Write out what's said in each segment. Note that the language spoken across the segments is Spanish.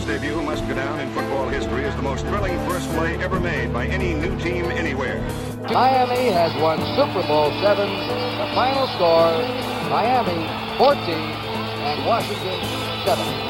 England's debut must go down in football history as the most thrilling first play ever made by any new team anywhere. Miami has won Super Bowl seven. The final score: Miami 14 and Washington 7.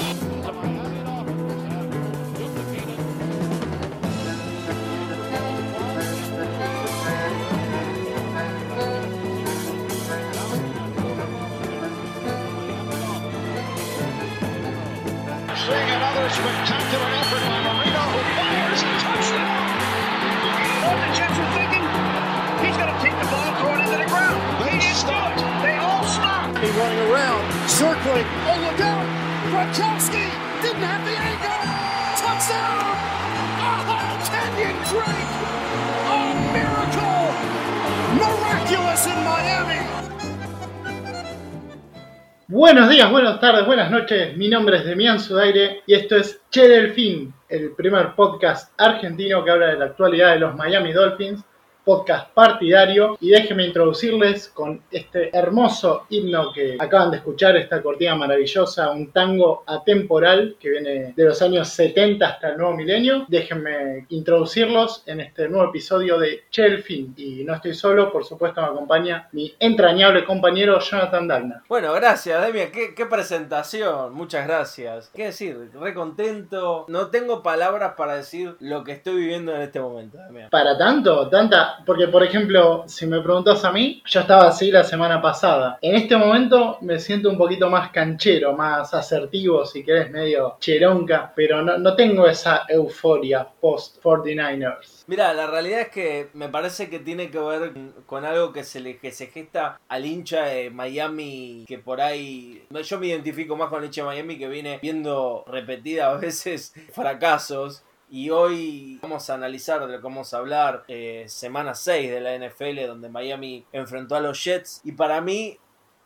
Buenos días, buenas tardes, buenas noches. Mi nombre es Demián Sudaire y esto es Che Delfín, el primer podcast argentino que habla de la actualidad de los Miami Dolphins, podcast partidario. Y déjenme introducirles con este hermoso himno que acaban de escuchar, esta cortina maravillosa, un tango atemporal que viene de los años 70 hasta el nuevo milenio. Déjenme introducirlos en este nuevo episodio de Che Delfín. Y no estoy solo, por supuesto me acompaña mi entrañable compañero Jonathan Dagna. Bueno, gracias, Demian. ¿Qué, qué presentación. Muchas gracias. ¿Qué decir? Re contento. No tengo palabras para decir lo que estoy viviendo en este momento, Demian. Para tanto, tanta, porque por ejemplo, si me preguntas a mí, yo estaba así la semana pasada. En este momento me siento un poquito más canchero, más asertivo, si querés, medio cheronca, pero no, no tengo esa euforia post 49ers. Mira, la realidad es que me parece que tiene que ver con algo que se le que se gesta al hincha de Miami, que por ahí yo me identifico más con el hincha de Miami que viene viendo repetidas veces fracasos. Y hoy vamos a analizar de lo que vamos a hablar eh, semana 6 de la NFL donde Miami enfrentó a los Jets. Y para mí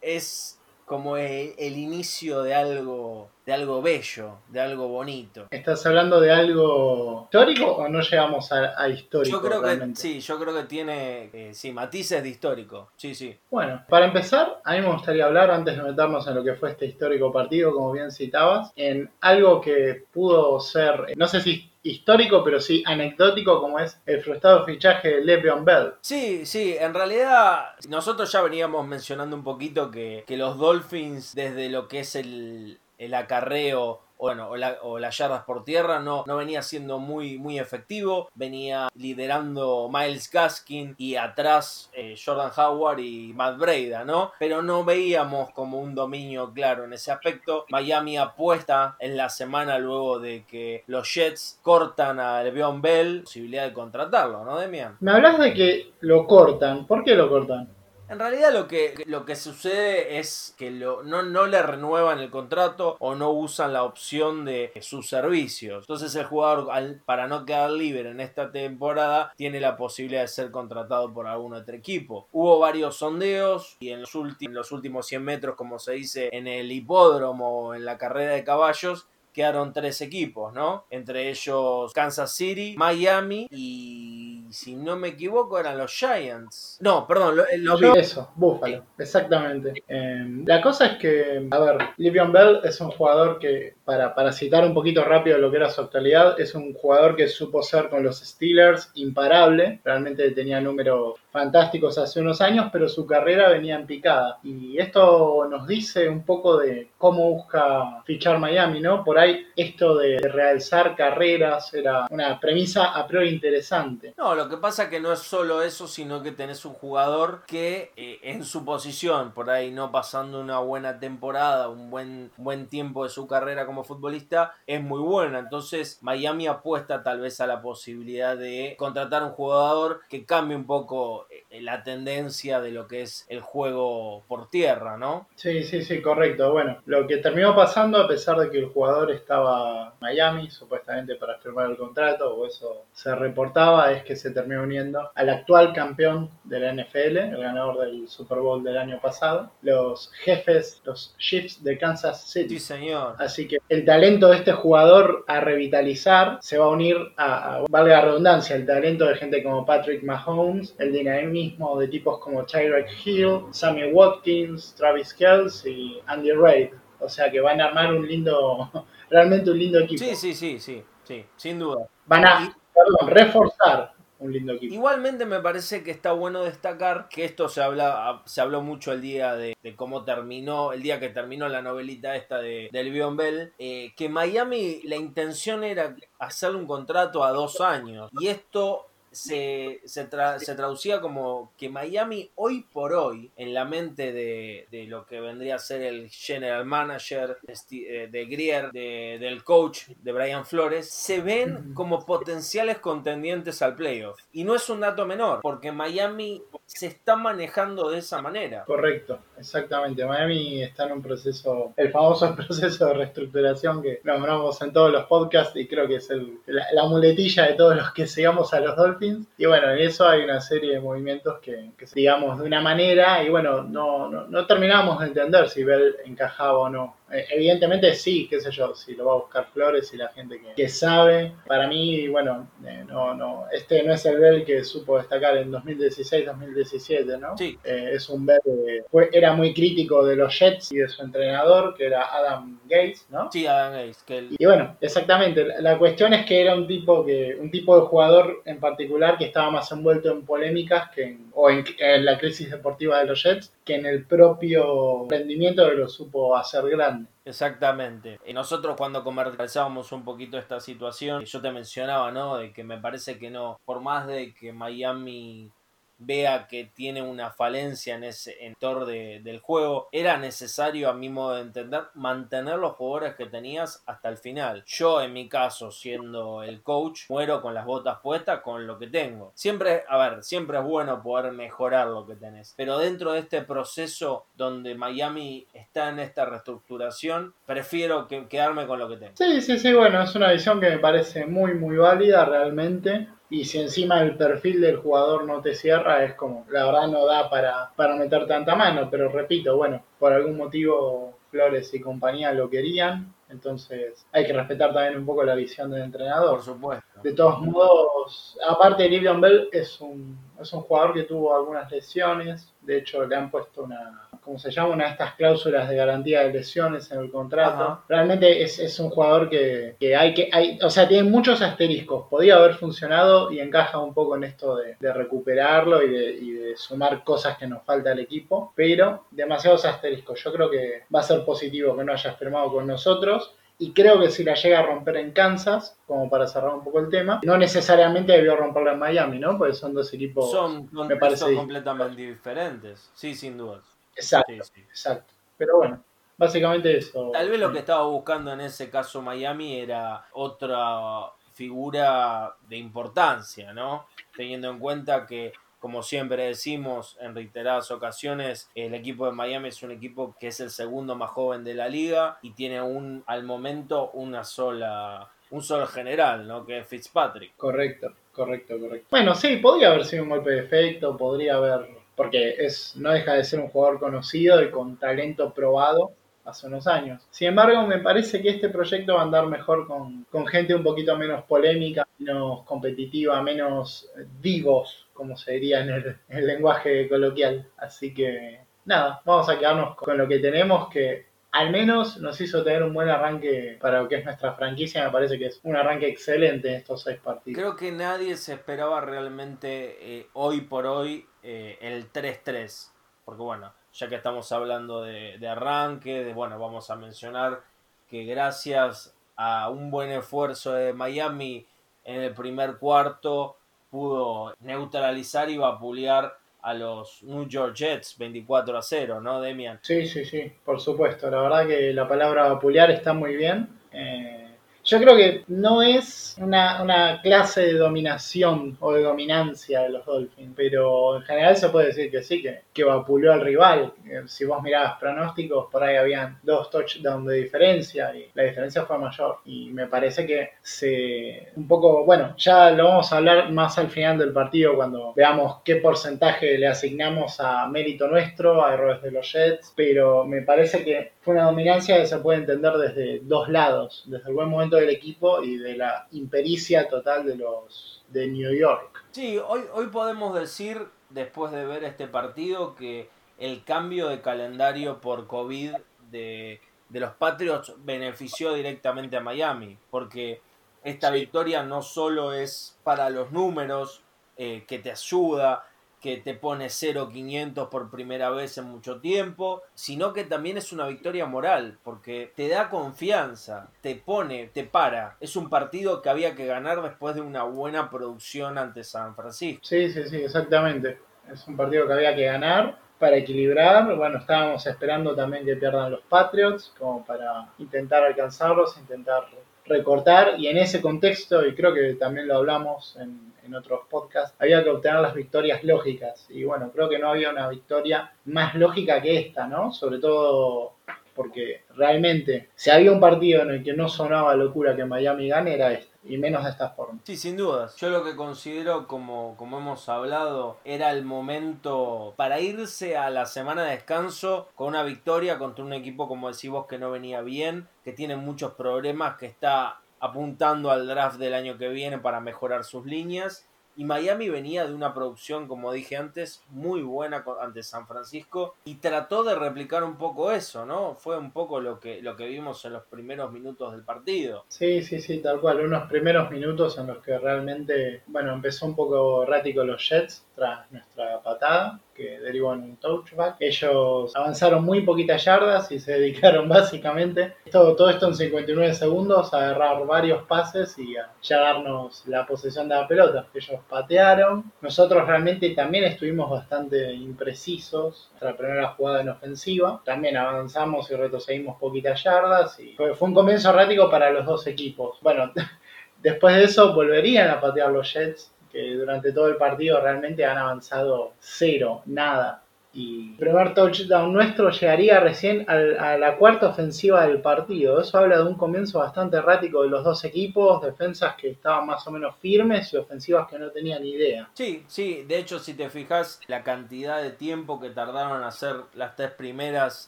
es como el, el inicio de algo de algo bello, de algo bonito. ¿Estás hablando de algo histórico o no llegamos a, a histórico? Yo creo que realmente? sí, yo creo que tiene eh, sí, matices de histórico. Sí, sí. Bueno, para empezar, a mí me gustaría hablar, antes de meternos en lo que fue este histórico partido, como bien citabas, en algo que pudo ser, no sé si histórico, pero sí anecdótico, como es el frustrado fichaje de Le'Veon Bell. Sí, sí, en realidad nosotros ya veníamos mencionando un poquito que, que los Dolphins, desde lo que es el, el acarreo bueno, o, la, o, las yardas por tierra no, no venía siendo muy, muy efectivo. Venía liderando Miles Gaskin y atrás eh, Jordan Howard y Matt Breida, ¿no? Pero no veíamos como un dominio claro en ese aspecto. Miami apuesta en la semana luego de que los Jets cortan a Le'Veon Bell, posibilidad de contratarlo, ¿no, Demian? Me hablas de que lo cortan. ¿Por qué lo cortan? En realidad lo que, lo que sucede es que lo, no, no le renuevan el contrato o no usan la opción de sus servicios. Entonces el jugador, al, para no quedar libre en esta temporada, tiene la posibilidad de ser contratado por algún otro equipo. Hubo varios sondeos y en los, en los últimos 100 metros, como se dice en el hipódromo, en la carrera de caballos, quedaron tres equipos, ¿no? Entre ellos Kansas City, Miami y si no me equivoco eran los Giants. No, perdón, los lo Yo, Eso, Buffalo, exactamente. Eh, la cosa es que, a ver, Livion Bell es un jugador que, para, para citar un poquito rápido lo que era su actualidad, es un jugador que supo ser con los Steelers imparable, realmente tenía números fantásticos hace unos años, pero su carrera venía en picada. Y esto nos dice un poco de cómo busca fichar Miami, ¿no? Por ahí esto de realzar carreras era una premisa a priori interesante. No, lo que pasa que no es solo eso, sino que tenés un jugador que eh, en su posición, por ahí no pasando una buena temporada, un buen, buen tiempo de su carrera como futbolista, es muy buena. Entonces Miami apuesta tal vez a la posibilidad de contratar un jugador que cambie un poco la tendencia de lo que es el juego por tierra, ¿no? Sí, sí, sí, correcto. Bueno, lo que terminó pasando, a pesar de que el jugador estaba en Miami, supuestamente para firmar el contrato, o eso se reportaba, es que se terminó uniendo al actual campeón de la NFL, el ganador del Super Bowl del año pasado, los jefes, los Chiefs de Kansas City. Sí, señor. Así que el talento de este jugador a revitalizar se va a unir a, a valga la redundancia, el talento de gente como Patrick Mahomes, el dinamismo de tipos como Tyreek Hill, Sammy Watkins, Travis Kelce y Andy Reid. O sea que van a armar un lindo realmente un lindo equipo. Sí, sí, sí, sí, sí, sin duda. Van a, perdón, reforzar un lindo equipo. Igualmente me parece que está bueno destacar que esto se habla, se habló mucho el día de, de cómo terminó, el día que terminó la novelita esta de, del Bion Bell, eh, que Miami la intención era hacerle un contrato a dos años y esto se, se, tra- se traducía como que Miami hoy por hoy, en la mente de, de lo que vendría a ser el general manager de, eh, Grier, de- del coach de Brian Flores, se ven como potenciales contendientes al playoff. Y no es un dato menor, porque Miami se está manejando de esa manera. Correcto, exactamente. Miami está en un proceso, el famoso proceso de reestructuración que nombramos en todos los podcasts y creo que es el- la, la muletilla de todos los que sigamos a los Dolphins. Y bueno, en eso hay una serie de movimientos que, digamos de una manera y bueno, no, no, no terminamos de entender si Bell encajaba o no. Eh, Evidentemente sí, qué sé yo, si lo va a buscar Flores y la gente que, que sabe. Para mí, bueno, eh, no, no, este no es el Bell que supo destacar en 2016-2017, ¿no? Sí. Eh, es un Bell que fue, era muy crítico de los Jets y de su entrenador, que era Adam Gates, ¿no? Sí, Adam Gates, que el- Y bueno, exactamente. La- La cuestión es que era un tipo que, un tipo de jugador en particular que estaba más envuelto en polémicas que en, o en, en la crisis deportiva de los Jets que en el propio rendimiento que lo supo hacer grande. Exactamente. Nosotros cuando conversábamos un poquito esta situación, yo te mencionaba, ¿no? De que me parece que no, por más de que Miami vea que tiene una falencia en ese sector de, del juego, era necesario, a mi modo de entender, mantener los jugadores que tenías hasta el final. Yo, en mi caso, siendo el coach, muero con las botas puestas con lo que tengo. Siempre, a ver, siempre es bueno poder mejorar lo que tenés, pero dentro de este proceso donde Miami está en esta reestructuración, prefiero que, quedarme con lo que tengo. Sí, sí, sí, bueno, es una visión que me parece muy, muy válida realmente. Y si encima el perfil del jugador no te cierra, es como, la verdad no da para, para meter tanta mano. Pero repito, bueno, por algún motivo Flores y compañía lo querían. Entonces hay que respetar también un poco la visión del entrenador. Por supuesto. De todos modos, aparte Livion Bell es un, es un jugador que tuvo algunas lesiones. De hecho, le han puesto una, ¿cómo se llama? Una de estas cláusulas de garantía de lesiones en el contrato. Ajá. Realmente es, es un jugador que, que hay que, hay, o sea, tiene muchos asteriscos. Podía haber funcionado y encaja un poco en esto de, de recuperarlo y de, y de sumar cosas que nos falta al equipo. Pero demasiados asteriscos. Yo creo que va a ser positivo que no haya firmado con nosotros. Y creo que si la llega a romper en Kansas, como para cerrar un poco el tema, no necesariamente debió romperla en Miami, ¿no? Porque son dos equipos. Son me parece completamente diferentes. Sí, sin dudas. Exacto, Sí, sí. exacto. Pero bueno, básicamente eso. Tal vez lo que estaba buscando en ese caso Miami era otra figura de importancia, ¿no? Teniendo en cuenta que, como siempre decimos en reiteradas ocasiones, el equipo de Miami es un equipo que es el segundo más joven de la liga y tiene un, al momento una sola, un solo general, ¿no? Que es Fitzpatrick. Correcto, correcto, correcto. Bueno, sí, podría haber sido un golpe de efecto, podría haber. Porque es, no deja de ser un jugador conocido y con talento probado hace unos años. Sin embargo, me parece que este proyecto va a andar mejor con, con gente un poquito menos polémica, menos competitiva, menos eh, divos, como se diría en el, en el lenguaje coloquial. Así que, nada, vamos a quedarnos con lo que tenemos, que al menos nos hizo tener un buen arranque para lo que es nuestra franquicia. Me parece que es un arranque excelente en estos seis partidos. Creo que nadie se esperaba realmente eh, hoy por hoy eh, el 3-3. Porque bueno, ya que estamos hablando de, de arranque, de, bueno, vamos a mencionar que gracias a un buen esfuerzo de Miami en el primer cuarto pudo neutralizar y vapulear a los New York Jets 24 a 0, ¿no, Demian? Sí, sí, sí, por supuesto. La verdad que la palabra vapulear está muy bien. Eh, yo creo que no es una, una clase de dominación o de dominancia de los Dolphins, pero en general se puede decir que sí, que, que vapuleó al rival. Eh, Si vos mirabas pronósticos, por ahí habían dos touchdowns de diferencia y la diferencia fue mayor. Y me parece que se. Un poco. Bueno, ya lo vamos a hablar más al final del partido cuando veamos qué porcentaje le asignamos a mérito nuestro, a errores de los Jets, pero me parece que fue una dominancia que se puede entender desde dos lados, desde el buen momento del equipo y de la impericia total de los de New York. Sí, hoy, hoy podemos decir, después de ver este partido, que el cambio de calendario por COVID de de los Patriots benefició directamente a Miami, porque esta victoria no solo es para los números, eh, que te ayuda, que te pone 0-500 por primera vez en mucho tiempo, sino que también es una victoria moral, porque te da confianza, te pone, te para. Es un partido que había que ganar después de una buena producción ante San Francisco. Sí, sí, sí, exactamente. Es un partido que había que ganar para equilibrar. Bueno, estábamos esperando también que pierdan los Patriots, como para intentar alcanzarlos, intentar recortar. Y en ese contexto, y creo que también lo hablamos en, en otros podcasts, había que obtener las victorias lógicas. Y bueno, creo que no había una victoria más lógica que esta, ¿no? Sobre todo porque realmente, si había un partido en el que no sonaba locura que Miami gane, era este. Y menos de esta forma. Sí, sin dudas. Yo lo que considero, como, como hemos hablado, era el momento para irse a la semana de descanso con una victoria contra un equipo, como decís vos, que no venía bien, que tiene muchos problemas, que está apuntando al draft del año que viene para mejorar sus líneas. Y Miami venía de una producción, como dije antes, muy buena ante San Francisco y trató de replicar un poco eso, ¿no? Fue un poco lo que, lo que vimos en los primeros minutos del partido. Sí, sí, sí, tal cual. Unos primeros minutos en los que realmente, bueno, empezó un poco errático los Jets nuestra patada que derivó en un touchback. Ellos avanzaron muy poquitas yardas y se dedicaron básicamente todo, todo esto en 59 segundos a agarrar varios pases y a ya darnos la posesión de la pelota. Ellos patearon. Nosotros realmente también estuvimos bastante imprecisos. Nuestra primera jugada en ofensiva. También avanzamos y retrocedimos poquitas yardas. Y fue, fue un comienzo errático para los dos equipos. Bueno, después de eso volverían a patear los Jets que durante todo el partido realmente han avanzado cero, nada. Y el primer touchdown nuestro llegaría recién a la cuarta ofensiva del partido. Eso habla de un comienzo bastante errático de los dos equipos, defensas que estaban más o menos firmes y ofensivas que no tenían idea. Sí, sí, de hecho si te fijas la cantidad de tiempo que tardaron en hacer las tres primeras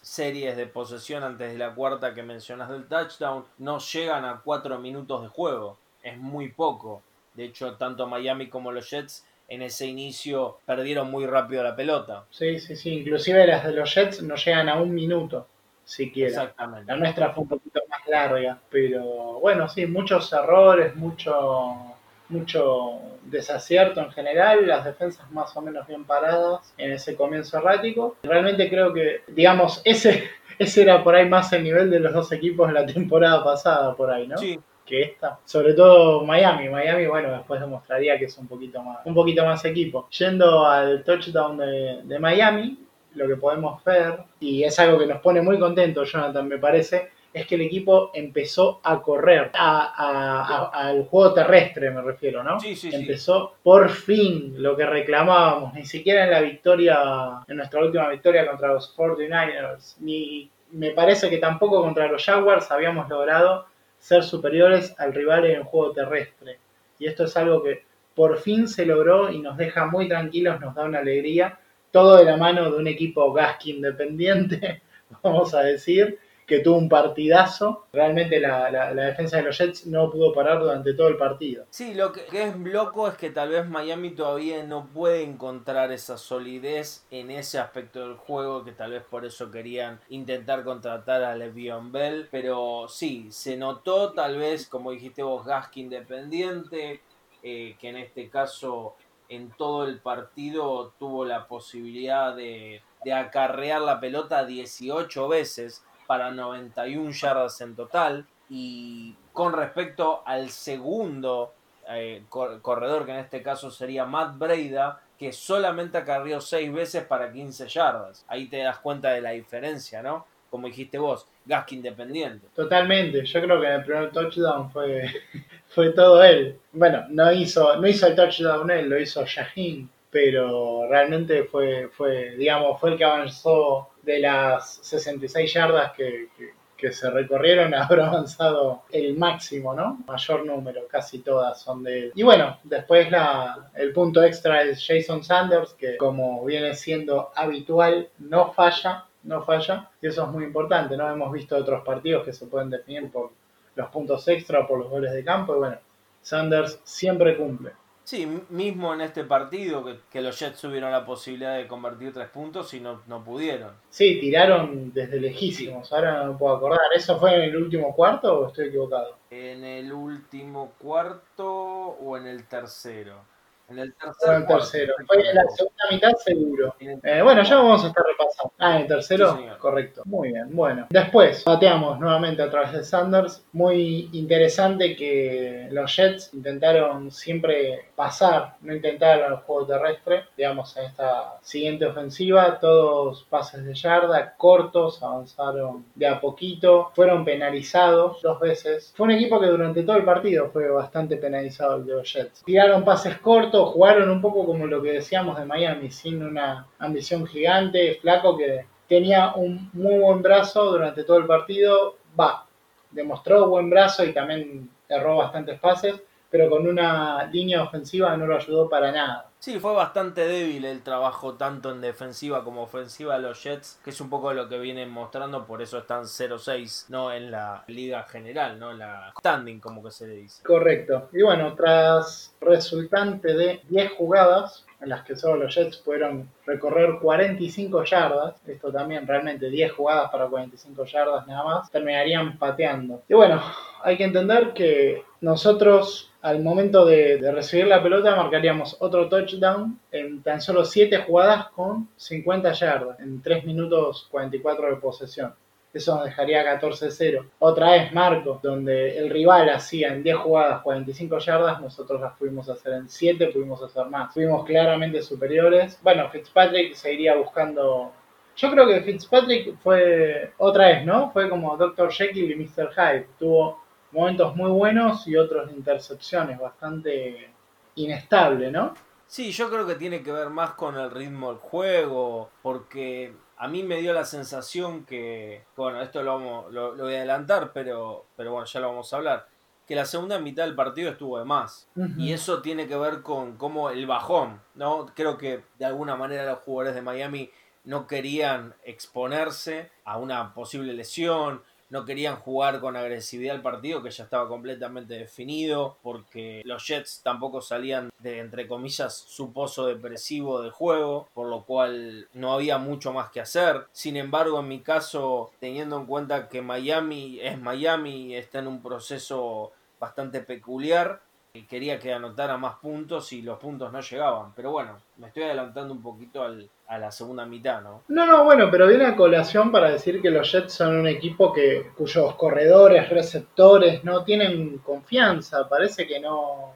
series de posesión antes de la cuarta que mencionas del touchdown, no llegan a cuatro minutos de juego. Es muy poco. De hecho, tanto Miami como los Jets en ese inicio perdieron muy rápido la pelota. Sí, sí, sí. Inclusive las de los Jets no llegan a un minuto siquiera. Exactamente. La nuestra fue un poquito más larga, pero bueno, sí, muchos errores, mucho mucho desacierto en general, las defensas más o menos bien paradas en ese comienzo errático. Realmente creo que, digamos, ese, ese era por ahí más el nivel de los dos equipos de la temporada pasada, por ahí, ¿no? Sí, que esta. Sobre todo Miami. Miami, bueno, después demostraría que es un poquito más, un poquito más equipo. Yendo al touchdown de, de Miami, lo que podemos ver, y es algo que nos pone muy contentos, Jonathan, me parece, es que el equipo empezó a correr, a, a, a, al juego terrestre me refiero, ¿no? Sí, sí, empezó por fin lo que reclamábamos, ni siquiera en la victoria, en nuestra última victoria contra los 49ers, ni me parece que tampoco contra los Jaguars habíamos logrado ser superiores al rival en el juego terrestre. Y esto es algo que por fin se logró y nos deja muy tranquilos, nos da una alegría. Todo de la mano de un equipo Gaskin independiente, vamos a decir, que tuvo un partidazo. Realmente la, la, defensa de los Jets no pudo parar durante todo el partido. Sí, lo que, es loco es que tal vez Miami todavía no puede encontrar esa solidez en ese aspecto del juego, que tal vez por eso querían intentar contratar a Le'Veon Bell. Pero sí, se notó tal vez, como dijiste vos, Gaskin independiente, eh, que en este caso en todo el partido tuvo la posibilidad de, de acarrear la pelota 18 veces para 91 yardas en total. Y con respecto al segundo eh, corredor, que en este caso sería Matt Breida, que solamente acarrió 6 veces para 15 yardas. Ahí te das cuenta de la diferencia, ¿no? Como dijiste vos, Gaskin independiente. Totalmente, yo creo que en el primer touchdown fue, fue todo él. Bueno, no hizo, no hizo el touchdown él, lo hizo Shaheen, pero realmente fue, fue, digamos, fue el que avanzó de las 66 yardas que, que, que, se recorrieron, habrá avanzado el máximo, ¿no? Mayor número, casi todas son de. Y bueno, después la, el punto extra es Jason Sanders, que como viene siendo habitual, no falla, no falla, y eso es muy importante, ¿no? Hemos visto otros partidos que se pueden definir por los puntos extra o por los goles de campo, y bueno, Sanders siempre cumple. Sí, mismo en este partido que, que los Jets tuvieron la posibilidad de convertir tres puntos y no, no pudieron. Sí, tiraron desde lejísimos, ahora no me puedo acordar. ¿Eso fue en el último cuarto o estoy equivocado? ¿En el último cuarto o en el tercero? En el tercer Fue en el tercero. Fue en la segunda mitad seguro. Eh, bueno, ya vamos a estar repasando. Ah, en el tercero, Sí, correcto. Muy bien, bueno. Después, pateamos nuevamente a través de Sanders. Muy interesante que los Jets intentaron siempre pasar, no intentaron el juego terrestre. Digamos, en esta siguiente ofensiva, todos pases de yarda, cortos, avanzaron de a poquito, fueron penalizados dos veces. Fue un equipo que durante todo el partido fue bastante penalizado el de los Jets. Tiraron pases cortos, jugaron un poco como lo que decíamos de Miami, sin una ambición gigante, flaco que tenía un muy buen brazo durante todo el partido. Va, demostró buen brazo y también erró bastantes pases, pero con una línea ofensiva no lo ayudó para nada. Sí, fue bastante débil el trabajo tanto en defensiva como ofensiva de los Jets, que es un poco lo que vienen mostrando, por eso están 0-6, no en la liga general, no en la standing como que se le dice. Correcto. Y bueno, tras resultante de 10 jugadas, en las que solo los Jets pudieron recorrer 45 yardas, esto también realmente 10 jugadas para 45 yardas nada más, terminarían pateando. Y bueno, hay que entender que nosotros al momento de, recibir la pelota marcaríamos otro touchdown en tan solo 7 jugadas con 50 yardas, en 3 minutos 44 de posesión. Eso nos dejaría 14-0. Otra vez Marco, donde el rival hacía en 10 jugadas 45 yardas, nosotros las pudimos hacer en 7, pudimos hacer más. Fuimos claramente superiores. Bueno, Fitzpatrick seguiría buscando... Yo creo que Fitzpatrick fue otra vez, ¿no? Fue como Dr. Jekyll y Mr. Hyde. Tuvo momentos muy buenos y otros de intercepciones, bastante inestable, ¿no? Sí, yo creo que tiene que ver más con el ritmo del juego, porque a mí me dio la sensación que, bueno, esto lo, vamos, lo, lo voy a adelantar, pero, pero bueno, ya lo vamos a hablar, que la segunda mitad del partido estuvo de más. Y eso tiene que ver con cómo el bajón, ¿no? Creo que de alguna manera los jugadores de Miami no querían exponerse a una posible lesión, no querían jugar con agresividad el partido que ya estaba completamente definido, porque los Jets tampoco salían de, entre comillas, su pozo depresivo de juego, por lo cual no había mucho más que hacer. Sin embargo, en mi caso, teniendo en cuenta que Miami es Miami, está en un proceso bastante peculiar, eh, quería que anotara más puntos y los puntos no llegaban. Pero bueno, me estoy adelantando un poquito al- a la segunda mitad, ¿no? No, no, bueno, pero viene a colación para decir que los Jets son un equipo que cuyos corredores, receptores no tienen confianza. Parece que no.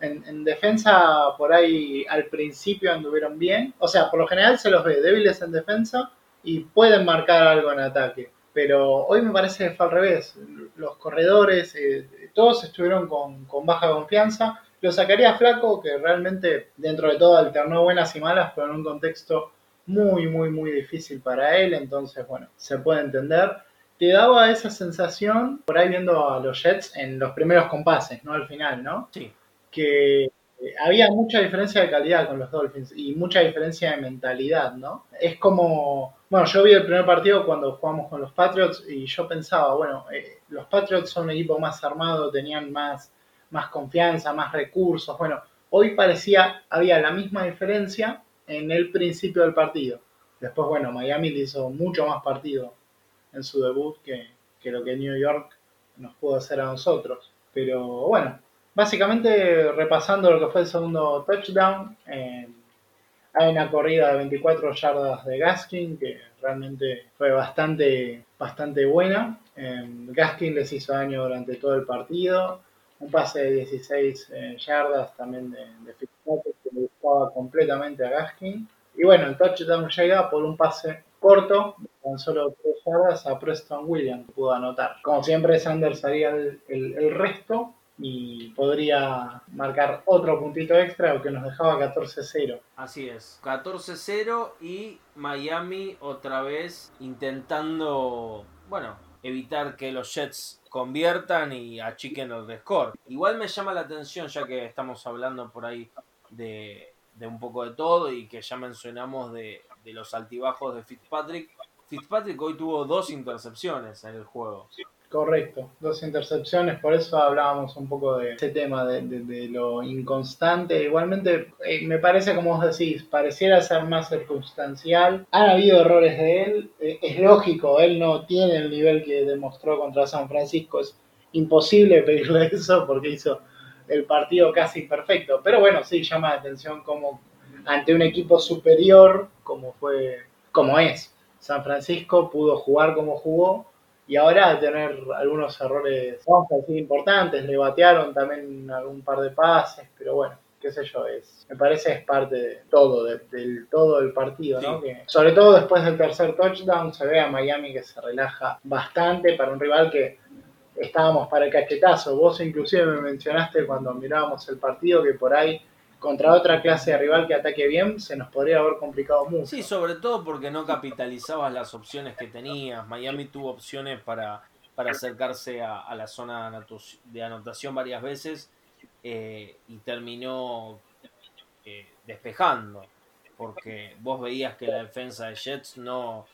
En, en defensa, por ahí al principio anduvieron bien. O sea, por lo general se los ve débiles en defensa y pueden marcar algo en ataque. Pero hoy me parece que fue al revés. Los corredores, eh, todos estuvieron con, con baja confianza. Lo sacaría flaco, que realmente dentro de todo alternó buenas y malas, pero en un contexto muy, muy, muy difícil para él. Entonces, bueno, se puede entender. Te daba esa sensación, por ahí viendo a los Jets en los primeros compases, ¿no? Al final, ¿no? Sí. que eh, había mucha diferencia de calidad con los Dolphins y mucha diferencia de mentalidad, ¿no? Es como, bueno, yo vi el primer partido cuando jugamos con los Patriots y yo pensaba, bueno, eh, los Patriots son un equipo más armado, tenían más, más confianza, más recursos, bueno, hoy parecía, había la misma diferencia en el principio del partido. Después, bueno, Miami le hizo mucho más partido en su debut que, lo que New York nos pudo hacer a nosotros. Pero bueno, Básicamente, repasando lo que fue el segundo touchdown, eh, hay una corrida de 24 yardas de Gaskin que realmente fue bastante, bastante buena. Eh, Gaskin les hizo daño durante todo el partido. Un pase de 16 eh, yardas también de, de Fitzpatrick que le buscaba completamente a Gaskin. Y bueno, el touchdown llega por un pase corto, con solo 3 yardas, a Preston Williams, pudo anotar. Como siempre, Sanders haría el, resto y podría marcar otro puntito extra, que nos dejaba 14-0. Así es, 14-0 y Miami otra vez intentando, bueno, evitar que los Jets conviertan y achiquen el score. Igual me llama la atención, ya que estamos hablando por ahí de, de un poco de todo y que ya mencionamos de, de los altibajos de Fitzpatrick. Fitzpatrick hoy tuvo dos intercepciones en el juego. Correcto, dos intercepciones, por eso hablábamos un poco de ese tema, de, de- lo inconstante. Igualmente, eh, me parece, como vos decís, pareciera ser más circunstancial. Han habido errores de él, eh, es lógico, él no tiene el nivel que demostró contra San Francisco, es imposible pedirle eso porque hizo el partido casi perfecto. Pero bueno, sí, llama la atención como ante un equipo superior, como fue, como es. San Francisco pudo jugar como jugó y ahora tener algunos errores, vamos a decir, importantes, le batearon también algún par de pases, pero bueno, qué sé yo, es, me parece es parte de todo, de- del todo el partido, ¿no? Que, sobre todo después del tercer touchdown se ve a Miami que se relaja bastante para un rival que estábamos para el cachetazo. Vos inclusive me mencionaste cuando mirábamos el partido que por ahí contra otra clase de rival que ataque bien se nos podría haber complicado mucho. Sí, sobre todo porque no capitalizabas las opciones que tenías. Miami tuvo opciones para, para acercarse a, la zona de anotación varias veces eh, y terminó eh, despejando. Porque vos veías que la defensa de Jets no,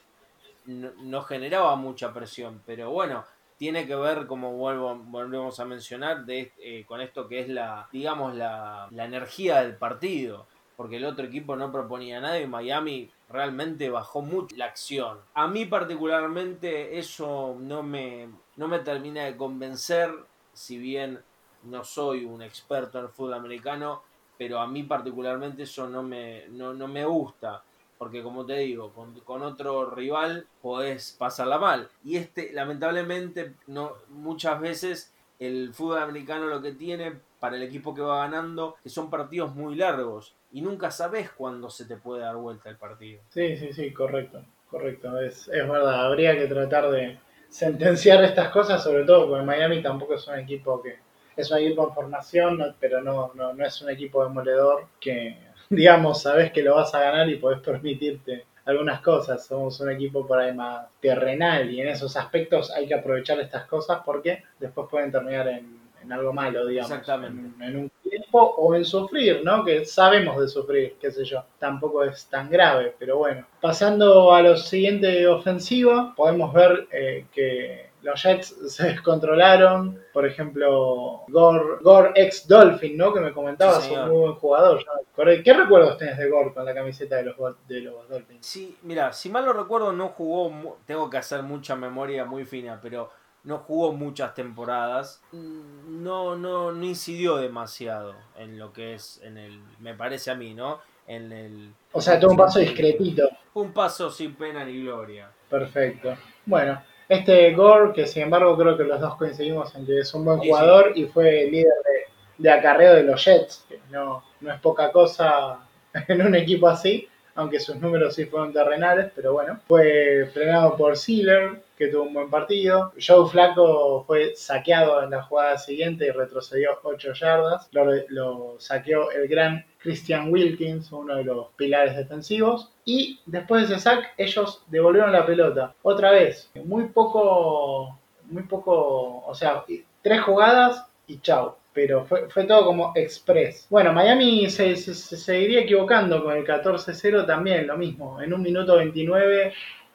no generaba mucha presión. Pero bueno, tiene que ver, como vuelvo, volvemos a mencionar, de, eh, con esto que es la, digamos, la, la energía del partido. Porque el otro equipo no proponía nada y Miami realmente bajó mucho la acción. A mí particularmente eso no me, no me termina de convencer, si bien no soy un experto en el fútbol americano, pero a mí particularmente eso no me, no, no me gusta. Porque como te digo, con, con otro rival podés pasarla mal. Y este, lamentablemente, no, muchas veces el fútbol americano lo que tiene para el equipo que va ganando, que son partidos muy largos. Y nunca sabes cuándo se te puede dar vuelta el partido. Sí, sí, sí, correcto, correcto, es, es verdad, habría que tratar de sentenciar estas cosas, sobre todo porque Miami tampoco es un equipo que, es un equipo en formación, pero no, no, no es un equipo demoledor que, digamos, sabes que lo vas a ganar y podés permitirte algunas cosas, somos un equipo por ahí más terrenal y en esos aspectos hay que aprovechar estas cosas porque después pueden terminar en, en algo malo, digamos, Exactamente. en, en un tiempo o en sufrir, ¿no? Que sabemos de sufrir, qué sé yo. Tampoco es tan grave, pero bueno. Pasando a lo siguiente ofensivo, podemos ver eh, que los Jets se descontrolaron. Por ejemplo, Gore, Gore ex Dolphin, ¿no? Que me comentabas, Sí, un muy buen jugador. acordé. ¿Qué recuerdos tenés de Gore con la camiseta de los, de los Dolphins? Sí, mira, si mal no recuerdo, no jugó, tengo que hacer mucha memoria muy fina, pero no jugó muchas temporadas. Mm, No, no, no incidió demasiado en lo que es, en el, me parece a mí, ¿no? En el. O sea, tuvo un paso discretito. Un paso sin pena ni gloria. Perfecto. Bueno, este Gore, que sin embargo creo que los dos coincidimos en que es un buen Sí, jugador y fue líder de, de acarreo de los Jets, que no, no es poca cosa en un equipo así, aunque sus números sí fueron terrenales, pero bueno. Fue frenado por Sealer, que tuvo un buen partido. Joe Flaco fue saqueado en la jugada siguiente y retrocedió 8 yardas. Lo, lo saqueó el gran Christian Wilkins, uno de los pilares defensivos. Y después de ese sack, ellos devolvieron la pelota. Otra vez, muy poco, muy poco, o sea, tres jugadas y chau. Pero fue, fue todo como express. Bueno, Miami se, se- se seguiría equivocando con el 14-0 también, lo mismo. En un minuto 29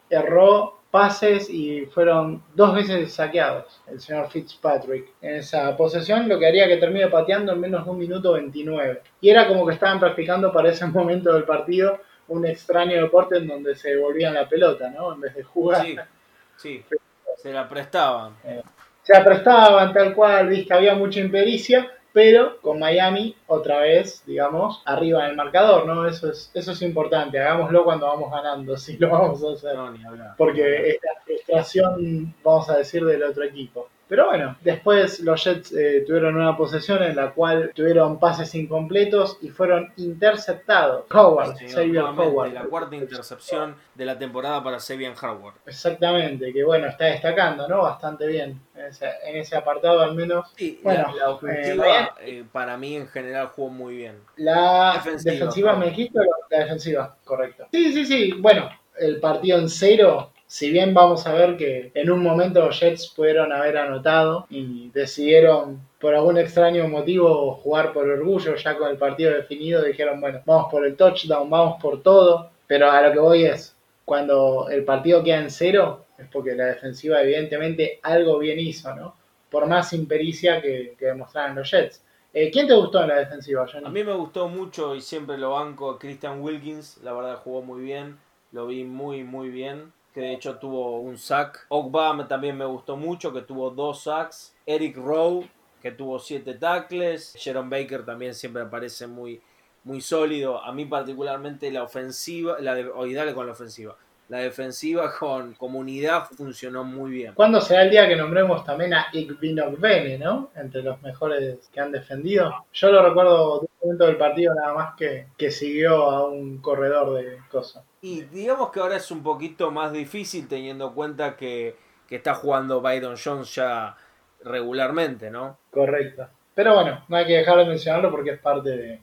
erró pases y fueron dos veces saqueados el señor Fitzpatrick en esa posesión, lo que haría que termine pateando en menos de un minuto 29. Y era como que estaban practicando para ese momento del partido un extraño deporte en donde se devolvían la pelota, ¿no? En vez de jugar. Sí, sí, se la prestaban. Se aprestaban tal cual, viste, había mucha impericia, pero con Miami otra vez, digamos, arriba en el marcador, ¿no? Eso es, eso es importante, hagámoslo cuando vamos ganando, si lo vamos a hacer. No, ni hablar. porque es la frustración, vamos a decir, del otro equipo. Pero bueno, después los Jets eh, tuvieron una posesión en la cual tuvieron pases incompletos y fueron interceptados. Howard, Sí, Xavier nuevamente, Howard. La cuarta intercepción de la temporada para Sabian Howard. Exactamente, que bueno, está destacando, ¿no? Bastante bien en ese, en ese apartado al menos. Sí, Bueno, la, la eh, ofensiva eh, para mí en general jugó muy bien. La Defensiva, defensiva, me dijiste, la defensiva, correcto. Sí, sí, sí. Bueno, el partido en cero, si bien vamos a ver que en un momento los Jets pudieron haber anotado y decidieron por algún extraño motivo jugar por orgullo, ya con el partido definido, dijeron, bueno, vamos por el touchdown, vamos por todo, pero a lo que voy es, cuando el partido queda en cero, es porque la defensiva evidentemente algo bien hizo, ¿no? Por más impericia que, que demostraron los Jets. Eh, ¿Quién te gustó en la defensiva? A mí me gustó mucho y siempre lo banco Christian Wilkins, la verdad jugó muy bien, lo vi muy muy bien, que de hecho tuvo un sack. Ogba también me gustó mucho, que tuvo dos sacks. Eric Rowe, que tuvo siete tackles. Jerome Baker también siempre aparece muy, muy sólido. A mí particularmente la ofensiva, la de, con la ofensiva. La defensiva con comunidad funcionó muy bien. ¿Cuándo será el día que nombremos también a Igbinogbene, ¿no? Entre los mejores que han defendido. Yo lo recuerdo de un momento del partido nada más que, que siguió a un corredor de cosas. Y digamos que ahora es un poquito más difícil teniendo en cuenta que, que está jugando Byron Jones ya regularmente, ¿no? Correcto. Pero bueno, no hay que dejar de mencionarlo porque es parte de,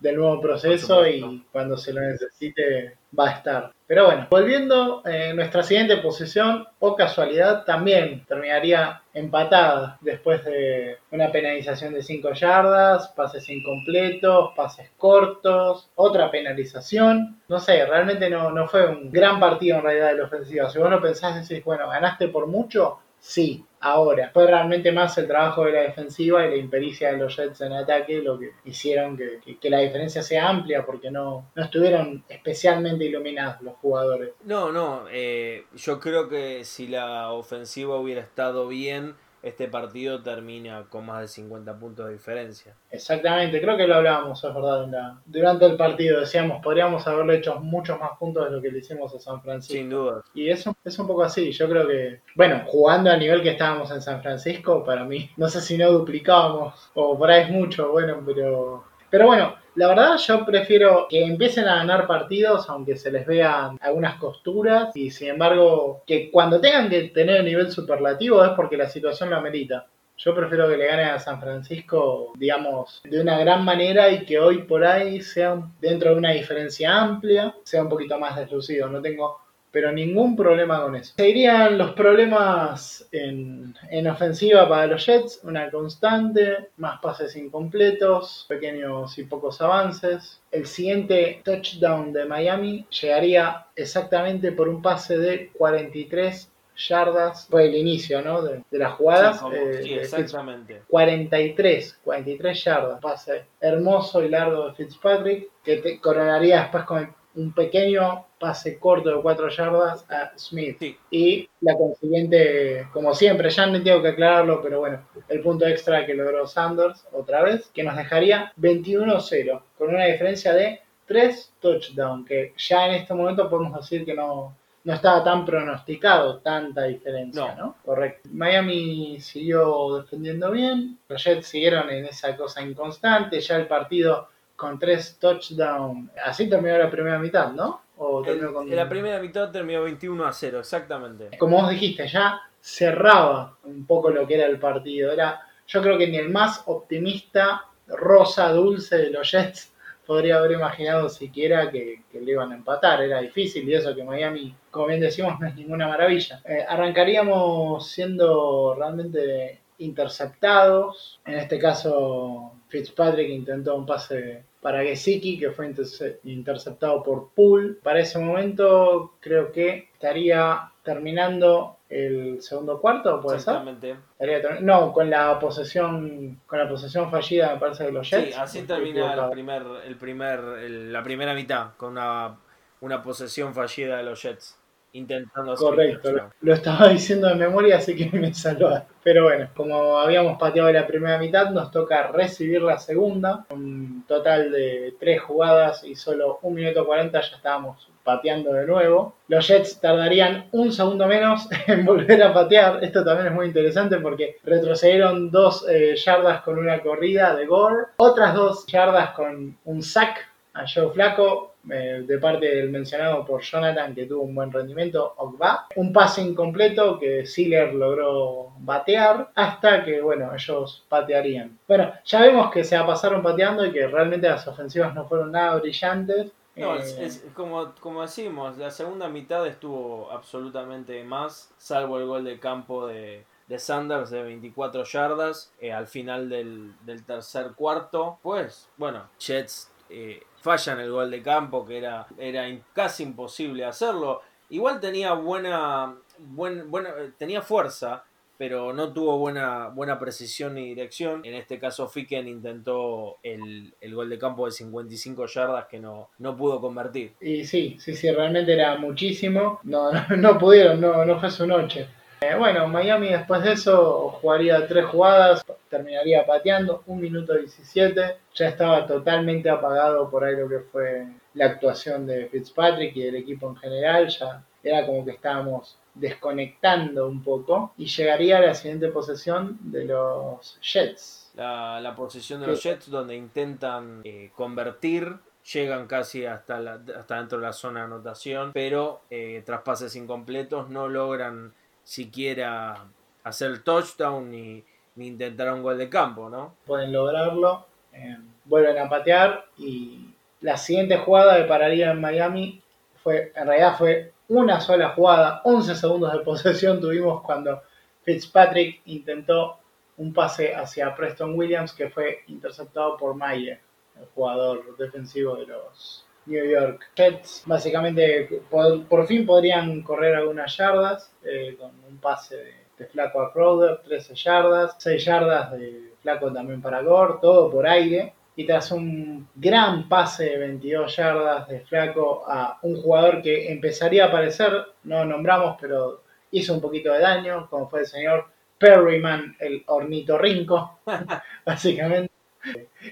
del nuevo proceso y cuando se lo necesite va a estar. Pero bueno, volviendo eh, nuestra siguiente posición, o casualidad, también terminaría empatada después de una penalización de 5 yardas, pases incompletos, pases cortos, otra penalización. No sé, realmente no, no fue un gran partido en realidad de la ofensiva. Si vos no pensás, decís, bueno, ganaste por mucho, sí, ahora. Fue realmente más el trabajo de la defensiva y la impericia de los Jets en ataque lo que hicieron que, que- la diferencia sea amplia porque no, no estuvieron especialmente iluminados los jugadores. No, no, eh, yo creo que si la ofensiva hubiera estado bien, este partido termina con más de 50 puntos de diferencia. Exactamente, creo que lo hablábamos, es verdad, la- durante el partido. Decíamos, podríamos haberle hecho muchos más puntos de lo que le hicimos a San Francisco. Sin duda. Y eso es un poco así, yo creo que, bueno, jugando al nivel que estábamos en San Francisco, para mí, no sé si no duplicábamos, o por ahí es mucho, bueno, pero... Pero bueno, la verdad yo prefiero que empiecen a ganar partidos, aunque se les vean algunas costuras, y sin embargo, que cuando tengan que tener el nivel superlativo es porque la situación lo amerita. Yo prefiero que le ganen a San Francisco, digamos, de una gran manera y que hoy por ahí sea dentro de una diferencia amplia, sea un poquito más deslucido. No tengo pero ningún problema con eso. Seguirían los problemas en, en ofensiva para los Jets, una constante, más pases incompletos, pequeños y pocos avances. El siguiente touchdown de Miami llegaría exactamente por un pase de 43 yardas, fue el inicio ¿no? de, de las jugadas. Sí, como- eh, sí, exactamente. 43, 43 yardas, pase hermoso y largo de Fitzpatrick, que te coronaría después con un pequeño pase corto de 4 yardas a Smith. Sí. Y la consiguiente, como siempre, ya no tengo que aclararlo, pero bueno, el punto extra que logró Sanders otra vez, que nos dejaría 21-0, con una diferencia de 3 touchdowns, que ya en este momento podemos decir que no, no estaba tan pronosticado tanta diferencia, No. ¿no? Correcto. Miami siguió defendiendo bien, los Jets siguieron en esa cosa inconstante, ya el partido con tres touchdowns, así terminó la primera mitad, ¿no? O terminó con... en la primera mitad terminó 21 a 0, exactamente. Como vos dijiste, ya cerraba un poco lo que era el partido. Era, yo creo que ni el más optimista, rosa dulce de los Jets podría haber imaginado siquiera que, que le iban a empatar. Era difícil y eso que Miami, como bien decimos, no es ninguna maravilla. Eh, arrancaríamos siendo realmente interceptados. En este caso, Fitzpatrick intentó un pase para Gesicki, que fue interce- interceptado por Poole. Para ese momento, creo que estaría terminando el segundo cuarto, ¿puede ser? Exactamente. Ter- no, con la posesión, con la posesión fallida, me parece de los Jets. Sí, así termina el primer, el primer, el- la primera mitad, con una, una posesión fallida de los Jets, intentando hacer Correcto, lo, estaba diciendo de memoria, así que me salvaste. Pero bueno, como habíamos pateado la primera mitad, nos toca recibir la segunda. Un total de tres jugadas y solo un minuto 40 ya estábamos pateando de nuevo. Los Jets tardarían un segundo menos en volver a patear. Esto también es muy interesante porque retrocedieron dos eh, yardas con una corrida de Gore, otras dos yardas con un sack a Joe Flaco eh, de parte del mencionado por Jonathan que tuvo un buen rendimiento, Ogba. Un pase incompleto que Sealer logró batear hasta que, bueno, ellos patearían. Bueno, ya vemos que se pasaron pateando y que realmente las ofensivas no fueron nada brillantes. No, Eh, es, es como, como decimos, la segunda mitad estuvo absolutamente más, salvo el gol de campo de, de Sanders de 24 yardas eh, al final del, del tercer cuarto. Pues, bueno, Jets eh, fallan el gol de campo, que era, era casi imposible hacerlo. igual tenía buena, buen, buena, tenía fuerza, pero no tuvo buena, buena precisión ni dirección. En este caso, Ficken intentó el, el gol de campo de 55 yardas que no, no pudo convertir. Y sí, sí, sí, realmente era muchísimo. No, no, no pudieron, no, no fue su noche. Eh, bueno, Miami después de eso jugaría tres jugadas, terminaría pateando, un minuto 17. Ya estaba totalmente apagado por ahí lo que fue la actuación de Fitzpatrick y del equipo en general. Ya era como que estábamos desconectando un poco y llegaría a la siguiente posesión de los Jets. La, la posesión de los Jets donde intentan eh, convertir llegan casi hasta, la, hasta dentro de la zona de anotación, pero eh, tras pases incompletos no logran siquiera hacer touchdown ni, intentar un gol de campo, ¿no? Pueden lograrlo, eh, vuelven a patear y la siguiente jugada que pararía en Miami fue, en realidad fue una sola jugada, 11 segundos de posesión tuvimos cuando Fitzpatrick intentó un pase hacia Preston Williams que fue interceptado por Mayer, el jugador defensivo de los New York Jets. Básicamente, por, fin podrían correr algunas yardas eh, con un pase de, de, Flaco a Crowder, 13 yardas, 6 yardas de Flaco también para Gore, todo por aire. Y tras un gran pase de 22 yardas de Flaco a un jugador que empezaría a aparecer, no nombramos, pero hizo un poquito de daño, como fue el señor Perryman, el ornitorrinco, básicamente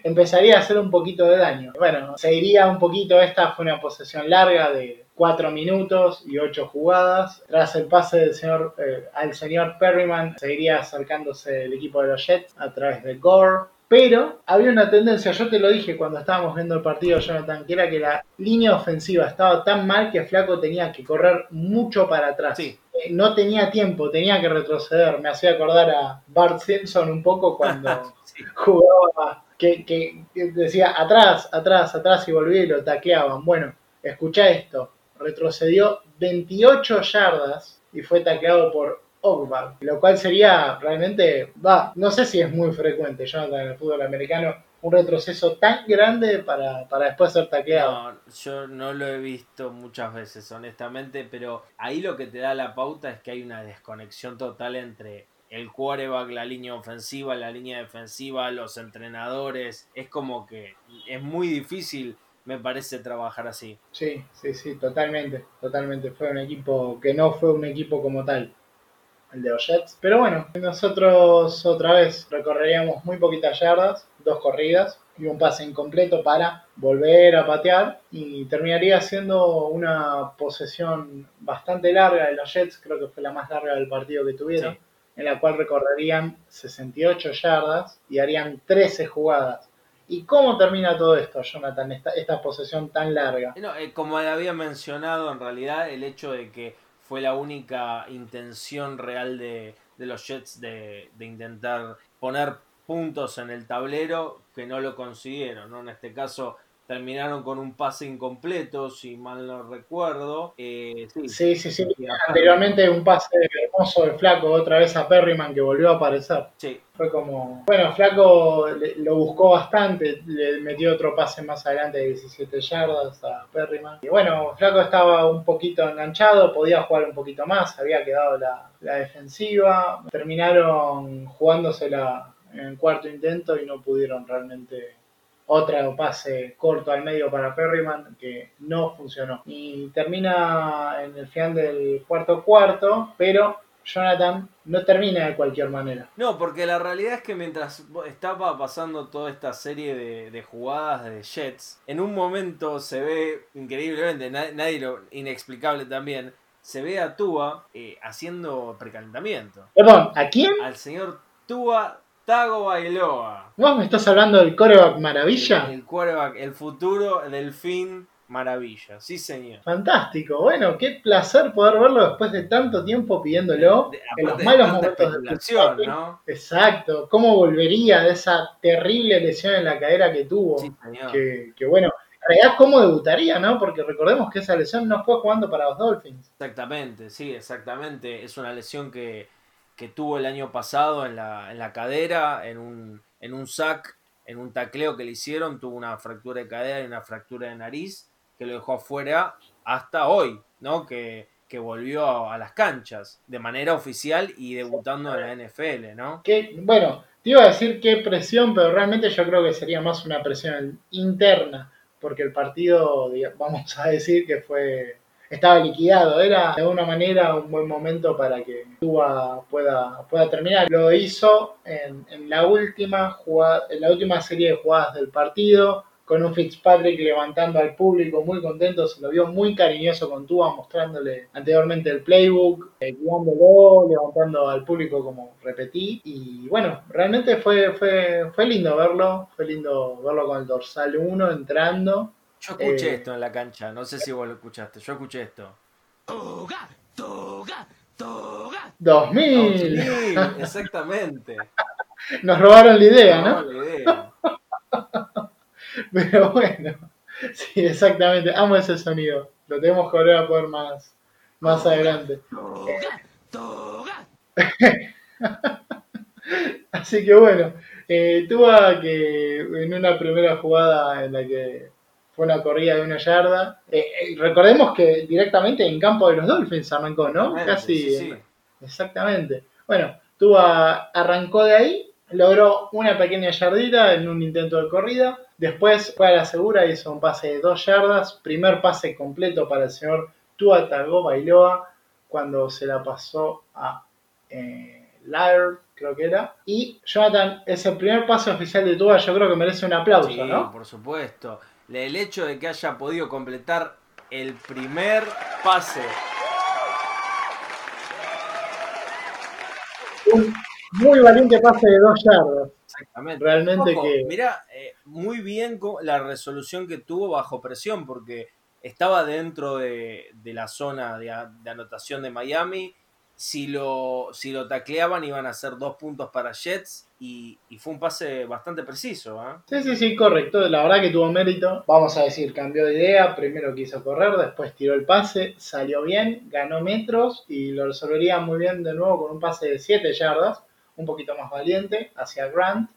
empezaría a hacer un poquito de daño. Bueno, se iría un poquito, esta fue una posesión larga de 4 minutos y 8 jugadas. Tras el pase del señor, eh, al señor Perryman, seguiría acercándose el equipo de los Jets a través de Gore. Pero había una tendencia, yo te lo dije cuando estábamos viendo el partido, Jonathan, que era que la línea ofensiva estaba tan mal que Flaco tenía que correr mucho para atrás. Sí. Eh, no tenía tiempo, tenía que retroceder. Me hacía acordar a Bart Simpson un poco cuando. jugaba, que, decía atrás, atrás, atrás y volvía y lo tacleaban. Bueno, escucha esto, retrocedió 28 yardas y fue tacleado por Ogbar, lo cual sería realmente, va, no sé si es muy frecuente, Jonathan, en el fútbol americano, un retroceso tan grande para, para después ser tacleado. No, yo no lo he visto muchas veces, honestamente, pero ahí lo que te da la pauta es que hay una desconexión total entre el quarterback, la línea ofensiva, la línea defensiva, los entrenadores. Es como que es muy difícil, me parece, trabajar así. Sí, sí, sí, totalmente, totalmente. Fue un equipo que no fue un equipo como tal el de los Jets. Pero bueno, nosotros otra vez recorreríamos muy poquitas yardas, dos corridas y un pase incompleto para volver a patear y terminaría siendo una posesión bastante larga de los Jets, creo que fue la más larga del partido que tuvieron, sí. En la cual recorrerían 68 yardas y harían 13 jugadas. ¿Y cómo termina todo esto, Jonathan, esta, esta posesión tan larga? No, eh, como había mencionado, en realidad el hecho de que fue la única intención real de, de los Jets de, de, intentar poner puntos en el tablero que no lo consiguieron, ¿no? En este caso terminaron con un pase incompleto, si mal no recuerdo. Eh, sí, sí, sí, sí. Anteriormente un pase hermoso de Flaco otra vez a Perryman que volvió a aparecer. Sí. Fue como, bueno, Flaco lo buscó bastante, le metió otro pase más adelante de 17 yardas a Perryman. Y bueno, Flaco estaba un poquito enganchado, podía jugar un poquito más, había quedado la, la defensiva. Terminaron jugándosela en cuarto intento y no pudieron realmente otra pase corto al medio para Perryman que no funcionó. Y termina en el final del cuarto cuarto, pero Jonathan no termina de cualquier manera. No, porque la realidad es que mientras estaba pasando toda esta serie de, de jugadas de Jets, en un momento se ve increíblemente, nadie, nadie lo inexplicable también, se ve a Tua eh, haciendo precalentamiento. Perdón, ¿a quién? Al señor Tua Tago Bailoa. ¿Vos me estás hablando del coreback maravilla? El, el coreback, el futuro del fin maravilla, sí señor. Fantástico, bueno, qué placer poder verlo después de tanto tiempo pidiendo de, en los malos momentos de lesión, ¿no? Exacto, cómo volvería de esa terrible lesión en la cadera que tuvo. Sí, señor. Que, que bueno, en realidad cómo debutaría, ¿no? Porque recordemos que esa lesión no fue jugando para los Dolphins. Exactamente, sí, exactamente. Es una lesión que, que tuvo el año pasado en la, en la cadera, en un, en un sack, en un tacleo que le hicieron, tuvo una fractura de cadera y una fractura de nariz que lo dejó afuera hasta hoy, ¿no? Que, que volvió a las canchas de manera oficial y debutando en la NFL, ¿no? Que, bueno, te iba a decir qué presión, pero realmente yo creo que sería más una presión interna, porque el partido, vamos a decir que fue estaba liquidado, era de alguna manera un buen momento para que Tua pueda, pueda terminar. Lo hizo en, en la última jugada, en la última serie de jugadas del partido, con un Fitzpatrick levantando al público muy contento, se lo vio muy cariñoso con Tua, mostrándole anteriormente el playbook, eh, guiándolo, levantando al público como repetí. Y bueno, realmente fue, fue, fue lindo verlo, fue lindo verlo con el dorsal 1 entrando. Yo escuché Eh, esto en la cancha, no sé si vos lo escuchaste, yo escuché esto. 2000. Sí, exactamente. Nos robaron la idea, No, ¿no? la idea. Pero bueno, sí, exactamente. Amo ese sonido. Lo tenemos que volver a poner más, más adelante. Así que bueno, eh, tuvo que en una primera jugada en la que fue una corrida de una yarda, eh, eh, recordemos que directamente en campo de los Dolphins arrancó, ¿no? Casi. sí, sí. Exactamente. Bueno, Tua arrancó de ahí, logró una pequeña yardita en un intento de corrida. Después fue a la segura, hizo un pase de dos yardas. Primer pase completo para el señor Tua Tagovailoa cuando se la pasó a eh, Laird, creo que era. Y Jonathan, es el primer pase oficial de Tua, yo creo que merece un aplauso, Sí, ¿no? por supuesto. El hecho de que haya podido completar el primer pase. Un muy valiente pase de dos yardas. Exactamente. Realmente Ojo, que... Mirá, eh, muy bien la resolución que tuvo bajo presión, porque estaba dentro de, de la zona de anotación de Miami. Si lo, si lo tacleaban iban a ser dos puntos para Jets y, y fue un pase bastante preciso. ¿ah? Sí, sí, sí, correcto. La verdad que tuvo mérito. Vamos a decir, cambió de idea. Primero quiso correr, después tiró el pase, salió bien, ganó metros y lo resolvería muy bien de nuevo con un pase de 7 yardas, un poquito más valiente, hacia Grant.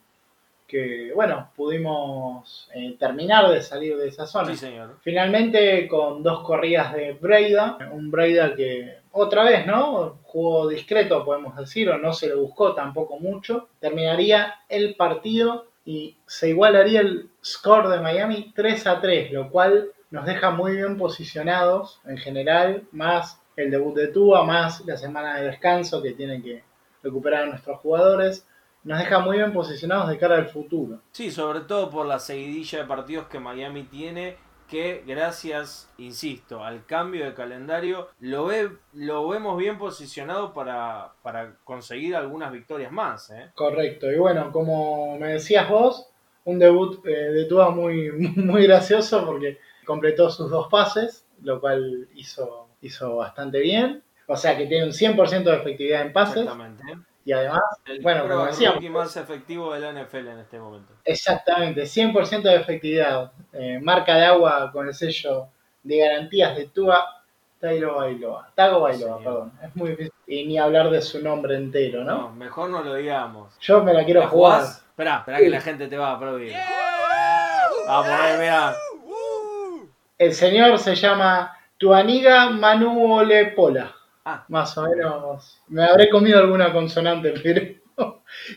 Que bueno, pudimos eh, terminar de salir de esa zona. Sí, señor. Finalmente con dos corridas de Breida, un Breida que otra vez, ¿no? Jugó discreto, podemos decir, o no se le buscó tampoco mucho. Terminaría el partido y se igualaría el score de Miami 3 a 3, lo cual nos deja muy bien posicionados en general, más el debut de Tua, más la semana de descanso que tienen que recuperar a nuestros jugadores. Nos deja muy bien posicionados de cara al futuro. Sí, sobre todo por la seguidilla de partidos que Miami tiene, que gracias, insisto, al cambio de calendario, lo, ve, lo vemos bien posicionado para, para conseguir algunas victorias más. ¿eh? Correcto, y bueno, como me decías vos, un debut eh, de Tua muy, muy gracioso porque completó sus dos pases, lo cual hizo, hizo bastante bien. O sea que tiene un 100% de efectividad en pases Exactamente. Y además, El bueno, como decíamos, más efectivo de la NFL en este momento. exactamente, 100% de efectividad. Eh, marca de agua con el sello de garantías de Tua Tairo Bailoa. Tago Bailoa, perdón. Es muy difícil. Y ni hablar de su nombre entero, ¿no? No, mejor no lo digamos. Yo me la quiero ¿La jugar. Esperá, esperá que la gente te va a aplaudir. Vamos, eh, mirá. El señor se llama Tuaniga Manuole Pola. Ah, Más o menos. Me habré comido alguna consonante, pero.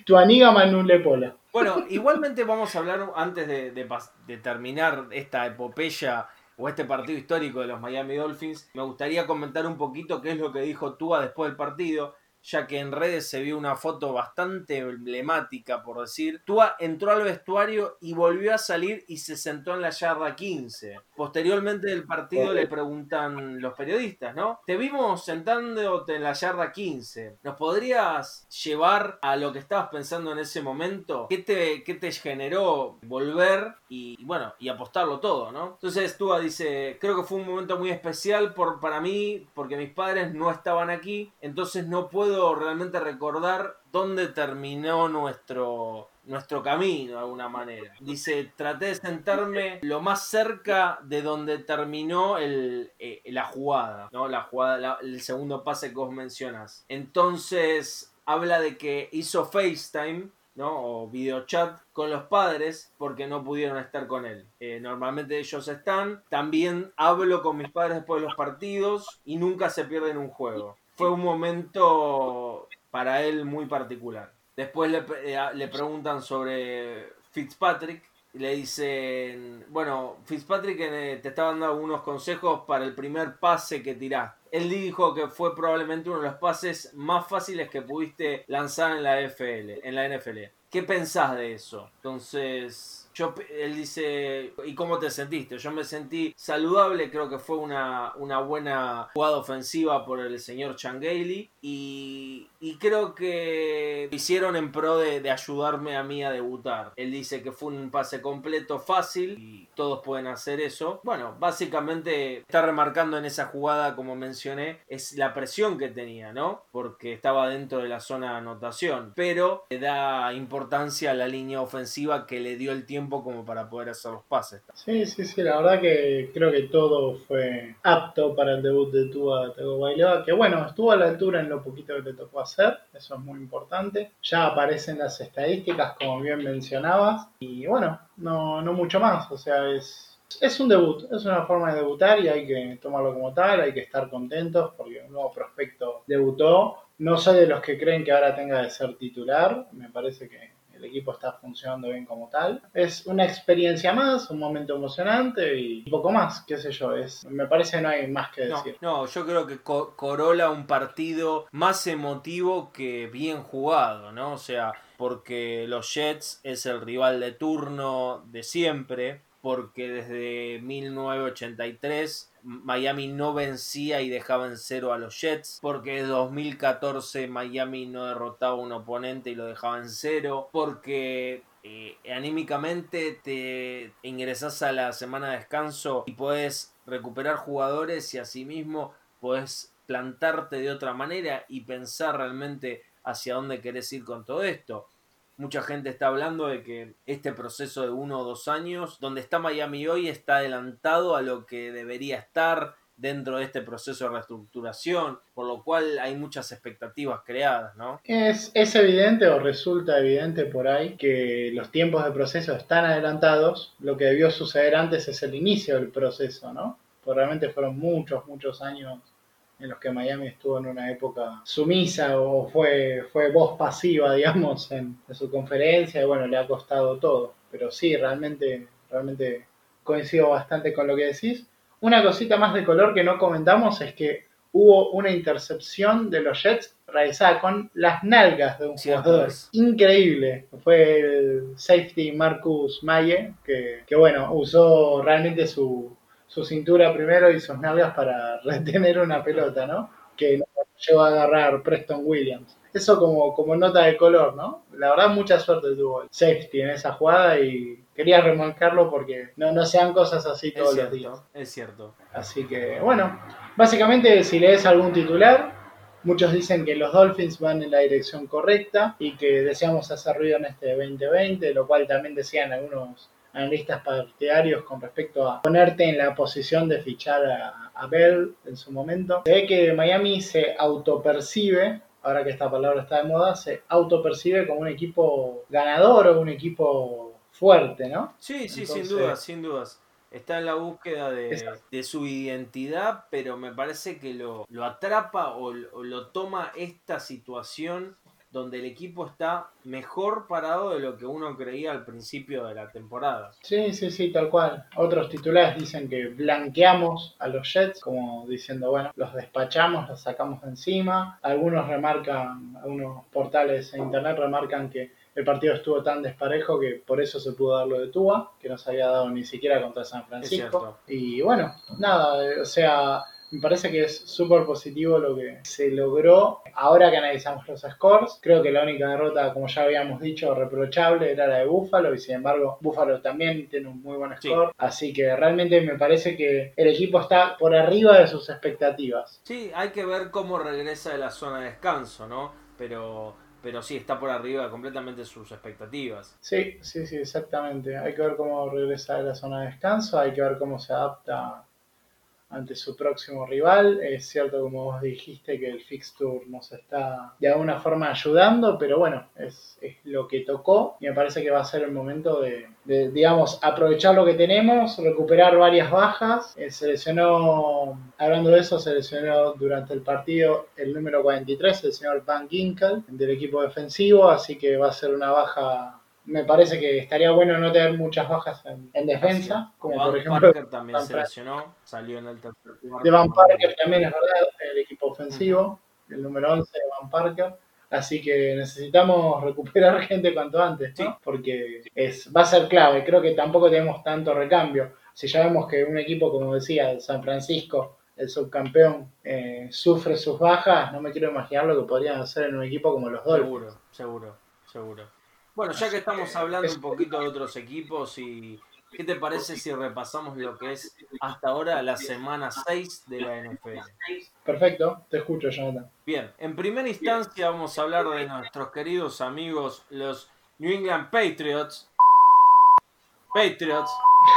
Tuaniga Manuole Pola. Bueno, igualmente vamos a hablar antes de, de terminar esta epopeya o este partido histórico de los Miami Dolphins. Me gustaría comentar un poquito qué es lo que dijo Tua después del partido, ya que en redes se vio una foto bastante emblemática, por decir. Tua entró al vestuario y volvió a salir y se sentó en la yarda 15. Posteriormente del partido le preguntan los periodistas, ¿no? Te vimos sentándote en la yarda 15. ¿Nos podrías llevar a lo que estabas pensando en ese momento? ¿Qué te, qué te generó volver y, y bueno, y apostarlo todo, ¿no? Entonces Tua dice, creo que fue un momento muy especial por, para mí porque mis padres no estaban aquí, entonces no puedo realmente recordar dónde terminó nuestro, nuestro camino de alguna manera. Dice, traté de sentarme lo más cerca de donde terminó eh, la jugada, ¿no? La jugada, el segundo pase que vos mencionas. Entonces, habla de que hizo FaceTime ¿no? o videochat con los padres porque no pudieron estar con él. Eh, normalmente ellos están. También hablo con mis padres después de los partidos y nunca se pierden un juego. Fue un momento para él muy particular. Después le, eh, le preguntan sobre Fitzpatrick le dicen, bueno, Fitzpatrick eh, te estaba dando algunos consejos para el primer pase que tiraste. Él dijo que fue probablemente uno de los pases más fáciles que pudiste lanzar en la FL, en la NFL. ¿Qué pensás de eso? Entonces, él dice, ¿y cómo te sentiste? Yo me sentí saludable, creo que fue una, una buena jugada ofensiva por el señor Changeli y, creo que hicieron en pro de, de, ayudarme a mí a debutar. Él dice que fue un pase completo fácil y todos pueden hacer eso. Bueno, básicamente está remarcando en esa jugada, como mencioné, es la presión que tenía, ¿no? Porque estaba dentro de la zona de anotación, pero le da importancia a la línea ofensiva que le dio el tiempo como para poder hacer los pases. Sí, sí, sí, la verdad que creo que todo fue apto para el debut de Tua Tagovailoa, que bueno, estuvo a la altura en lo poquito que le tocó hacer, eso es muy importante. Ya aparecen las estadísticas, como bien mencionabas, y bueno, no, no mucho más, o sea, es es un debut, es una forma de debutar y hay que tomarlo como tal, hay que estar contentos porque un nuevo prospecto debutó. No soy de los que creen que ahora tenga de ser titular, me parece que el equipo está funcionando bien como tal. Es una experiencia más, un momento emocionante y poco más, qué sé yo. Es, me parece que no hay más que decir. No, yo creo que corola un partido más emotivo que bien jugado, ¿no? O sea, porque los Jets es el rival de turno de siempre porque desde 1983 Miami no vencía y dejaba en cero a los Jets, porque en 2014 Miami no derrotaba a un oponente y lo dejaba en cero, porque eh, anímicamente te ingresas a la semana de descanso y puedes recuperar jugadores y asimismo puedes plantarte de otra manera y pensar realmente hacia dónde querés ir con todo esto. Mucha gente está hablando de que este proceso de uno o dos años, donde está Miami hoy, está adelantado a lo que debería estar dentro de este proceso de reestructuración, por lo cual hay muchas expectativas creadas, ¿no? Es, es evidente o resulta evidente por ahí que los tiempos de proceso están adelantados, lo que debió suceder antes es el inicio del proceso, ¿no? Realmente fueron muchos, muchos años en los que Miami estuvo en una época sumisa o fue, fue voz pasiva, digamos, en, su conferencia y bueno, le ha costado todo. Pero sí, realmente, realmente coincido bastante con lo que decís. Una cosita más de color que no comentamos es que hubo una intercepción de los Jets realizada con las nalgas de un jugador. Increíble. Fue el safety Marcus Maye, que, que bueno, usó realmente su, su cintura primero y sus nalgas para retener una pelota, ¿no? Que llevó a agarrar Preston Williams. Eso como, como nota de color, ¿no? La verdad, mucha suerte tuvo el safety en esa jugada y quería remarcarlo porque no, no sean cosas así todos los días. Es cierto. Así que, bueno, básicamente si lees algún titular, muchos dicen que los Dolphins van en la dirección correcta y que deseamos hacer ruido en este 2020, lo cual también decían algunos analistas partidarios con respecto a ponerte en la posición de fichar a, Bell en su momento. Se ve que Miami se autopercibe, ahora que esta palabra está de moda, se autopercibe como un equipo ganador o un equipo fuerte, ¿no? Sí, sí, sin dudas, sin dudas. Está en la búsqueda de, su identidad, pero me parece que lo, lo atrapa o, o lo toma esta situación donde el equipo está mejor parado de lo que uno creía al principio de la temporada. Sí, sí, sí, tal cual. Otros titulares dicen que blanqueamos a los Jets, como diciendo, bueno, los despachamos, los sacamos de encima. Algunos remarcan, algunos portales en internet remarcan que el partido estuvo tan desparejo que por eso se pudo dar lo de Tua, que no se había dado ni siquiera contra San Francisco. Y bueno, nada, o sea, me parece que es súper positivo lo que se logró. Ahora que analizamos los scores, creo que la única derrota, como ya habíamos dicho, reprochable era la de Buffalo y sin embargo Buffalo también tiene un muy buen score. Así que realmente me parece que el equipo está por arriba de sus expectativas. Sí, hay que ver cómo regresa de la zona de descanso, ¿no? Pero pero sí, está por arriba completamente sus expectativas. Sí, sí, sí, exactamente. Hay que ver cómo regresa de la zona de descanso, hay que ver cómo se adapta ante su próximo rival. Es cierto, como vos dijiste, que el fixture nos está de alguna forma ayudando, pero bueno, es, es lo que tocó y me parece que va a ser el momento de, digamos, aprovechar lo que tenemos, recuperar varias bajas. Eh, se lesionó, hablando de eso, se lesionó durante el partido el número 43, el señor Van Ginkel, del equipo defensivo, así que va a ser una baja me parece que estaría bueno no tener muchas bajas en, en defensa, como Van por ejemplo Parker también Van se lesionó, salió en el tercer cuarto. de Van Parker también es verdad, el equipo ofensivo, el número 11 de Van Parker. Así que necesitamos recuperar gente cuanto antes, ¿no? porque es, va a ser clave. Creo que tampoco tenemos tanto recambio. Si ya vemos que un equipo, como decía, el San Francisco, el subcampeón, eh, sufre sus bajas, no me quiero imaginar lo que podrían hacer en un equipo como los Dolphins. Seguro, seguro, seguro. Bueno, ya que estamos hablando un poquito de otros equipos y ¿qué te parece si repasamos lo que es hasta ahora la semana 6 de la NFL? Perfecto, te escucho, Jonathan. Bien, en primera instancia vamos a hablar de nuestros queridos amigos los New England Patriots. Patriots.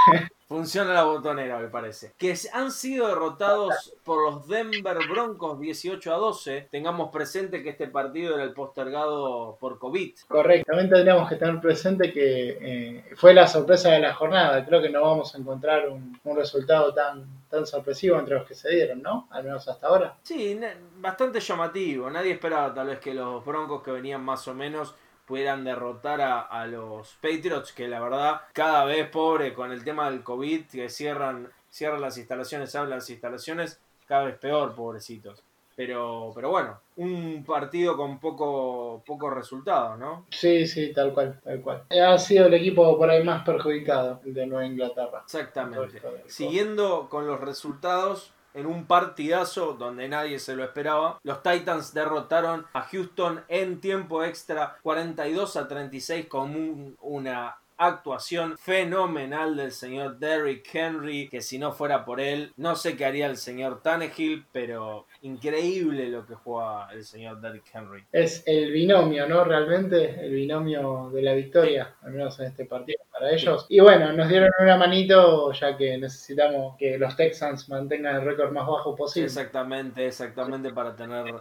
Funciona la botonera, me parece. Que han sido derrotados por los Denver Broncos 18 a 12. Tengamos presente que este partido era el postergado por COVID. Correcto, también tendríamos que tener presente que eh, fue la sorpresa de la jornada. Creo que no vamos a encontrar un, un resultado tan, tan sorpresivo entre los que se dieron, ¿no? Al menos hasta ahora. Sí, bastante llamativo. Nadie esperaba tal vez que los Broncos que venían más o menos pudieran derrotar a, a los Patriots, que la verdad cada vez pobre con el tema del COVID, que cierran, cierran las instalaciones, abren las instalaciones, cada vez peor, pobrecitos. Pero, pero bueno, un partido con poco, pocos resultados, ¿no? Sí, sí, tal cual, tal cual. Ha sido el equipo por ahí más perjudicado, el de Nueva Inglaterra. Exactamente. Siguiendo con los resultados, en un partidazo donde nadie se lo esperaba, los Titans derrotaron a Houston en tiempo extra 42 a 36 con un- una actuación fenomenal del señor Derrick Henry, que si no fuera por él, no sé qué haría el señor Tannehill, pero increíble lo que juega el señor Derrick Henry. Es el binomio, ¿no? Realmente, el binomio de la victoria, al menos en este partido para ellos. Y bueno, nos dieron una manito ya que necesitamos que los Texans mantengan el récord más bajo posible. Exactamente, exactamente para tener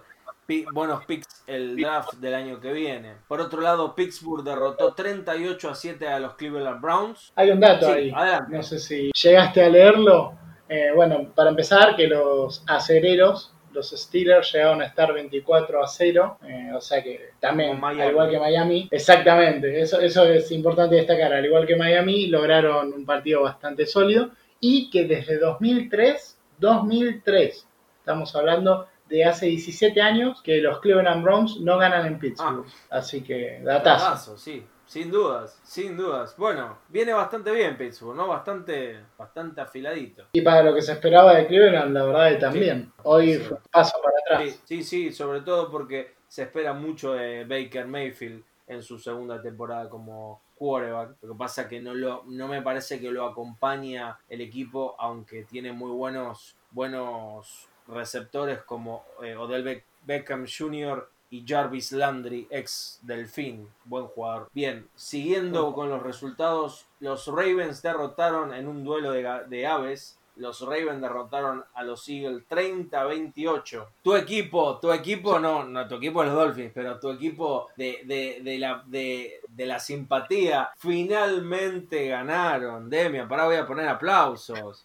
buenos picks el draft del año que viene. Por otro lado, Pittsburgh derrotó 38 a 7 a los Cleveland Browns. Hay un dato Sí, ahí, adelante. no sé si llegaste a leerlo. Eh, bueno, para empezar, que los acereros, los Steelers, llegaron a estar 24 a 0, eh, o sea que también, al igual que Miami, exactamente, eso, eso es importante destacar, al igual que Miami, lograron un partido bastante sólido y que desde 2003, 2003, estamos hablando de hace 17 años que los Cleveland Browns no ganan en Pittsburgh. Así que, datazo. Datazo, sí, sin dudas, sin dudas. Bueno, viene bastante bien Pittsburgh, ¿no? Bastante, bastante afiladito. Y para lo que se esperaba de Cleveland, la verdad que también. Hoy Sí. fue un paso para Sí, atrás. sí, sí, sobre todo porque se espera mucho de Baker Mayfield en su segunda temporada como quarterback. Lo que pasa que no lo, no me parece que lo acompaña el equipo, aunque tiene muy buenos, buenos receptores como eh, Odell Beck- Beckham Jr. y Jarvis Landry, ex Delfín, buen jugador. Bien, siguiendo con los resultados, los Ravens derrotaron en un duelo de, de aves. Los Ravens derrotaron a los Eagles 30-28. Tu equipo, tu equipo, no, no, tu equipo es los Dolphins, pero tu equipo de, de, de la, de, de la simpatía finalmente ganaron. Demian, pará, voy a poner aplausos.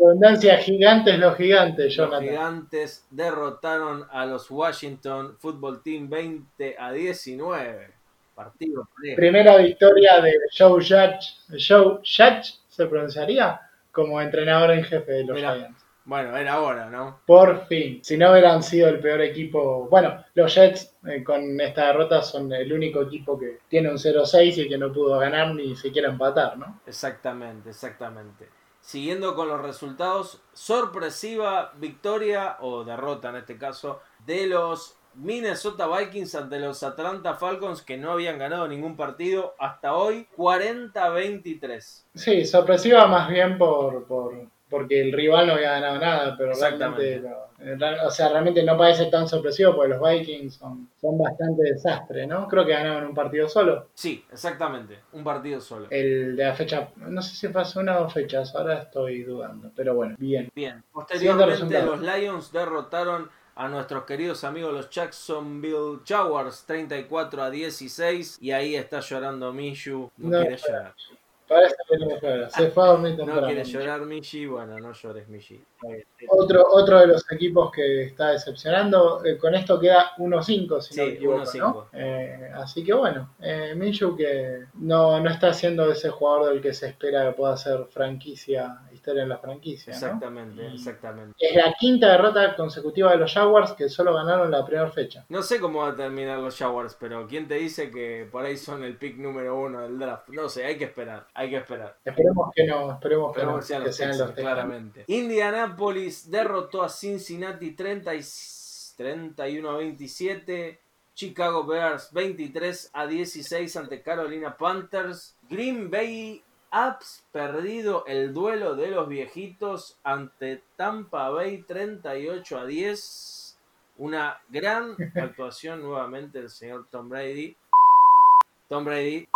Va redundancia gigantes los gigantes, Los Jonathan. gigantes derrotaron a los Washington Football Team 20 a 19. Partido parejo. Primera victoria de Joe Judge. Joe Judge se pronunciaría como entrenador en jefe de los. Giants. Bueno, era hora, ¿no? Por fin. Si no hubieran sido el peor equipo. Bueno, los Jets eh, con esta derrota son el único equipo que tiene un 0-6 y que no pudo ganar ni siquiera empatar, ¿no? Exactamente, exactamente. Siguiendo con los resultados, sorpresiva victoria o derrota en este caso de los Minnesota Vikings ante los Atlanta Falcons que no habían ganado ningún partido hasta hoy, 40-23. Sí, sorpresiva más bien por, por, porque el rival no había ganado nada, pero realmente, lo- o sea, realmente no parece tan sorpresivo porque los Vikings son, son bastante desastre, ¿no? Creo que ganaron un partido solo. Sí, exactamente. Un partido solo. El de la fecha, no sé si fue hace una o dos fechas, ahora estoy dudando, pero bueno, bien. Bien. Posteriormente los Lions derrotaron a nuestros queridos amigos los Jacksonville Jaguars 34 a 16 y ahí está llorando Mishu. No, No, quiere llorar. Para tenemos que ver. Se fue a dormir No temprano. quiere llorar Mishi, bueno, no llores bien. Otro, otro de los equipos que está decepcionando, eh, con esto queda 1-5, si no Sí, me equivoco, 1-5. ¿no? Eh, así que bueno, eh, Minshew que no, no está siendo ese jugador del que se espera que pueda ser franquicia, historia en la franquicia. Exactamente, Y exactamente. Es la quinta derrota consecutiva de los Jaguars que solo ganaron la primera fecha. No sé cómo va a terminar los Jaguars, pero ¿quién te dice que por ahí son el pick número uno del draft? No sé, hay que esperar, hay que esperar. Esperemos que no, esperemos que, no, que sean que los sean los Texans. claramente. Indianapolis derrotó a Cincinnati 30 y 31 a 27. Chicago Bears 23 a 16 ante Carolina Panthers. Green Bay Apps perdido el duelo de los viejitos ante Tampa Bay 38 a 10. Una gran actuación nuevamente del señor Tom Brady. Tom Brady.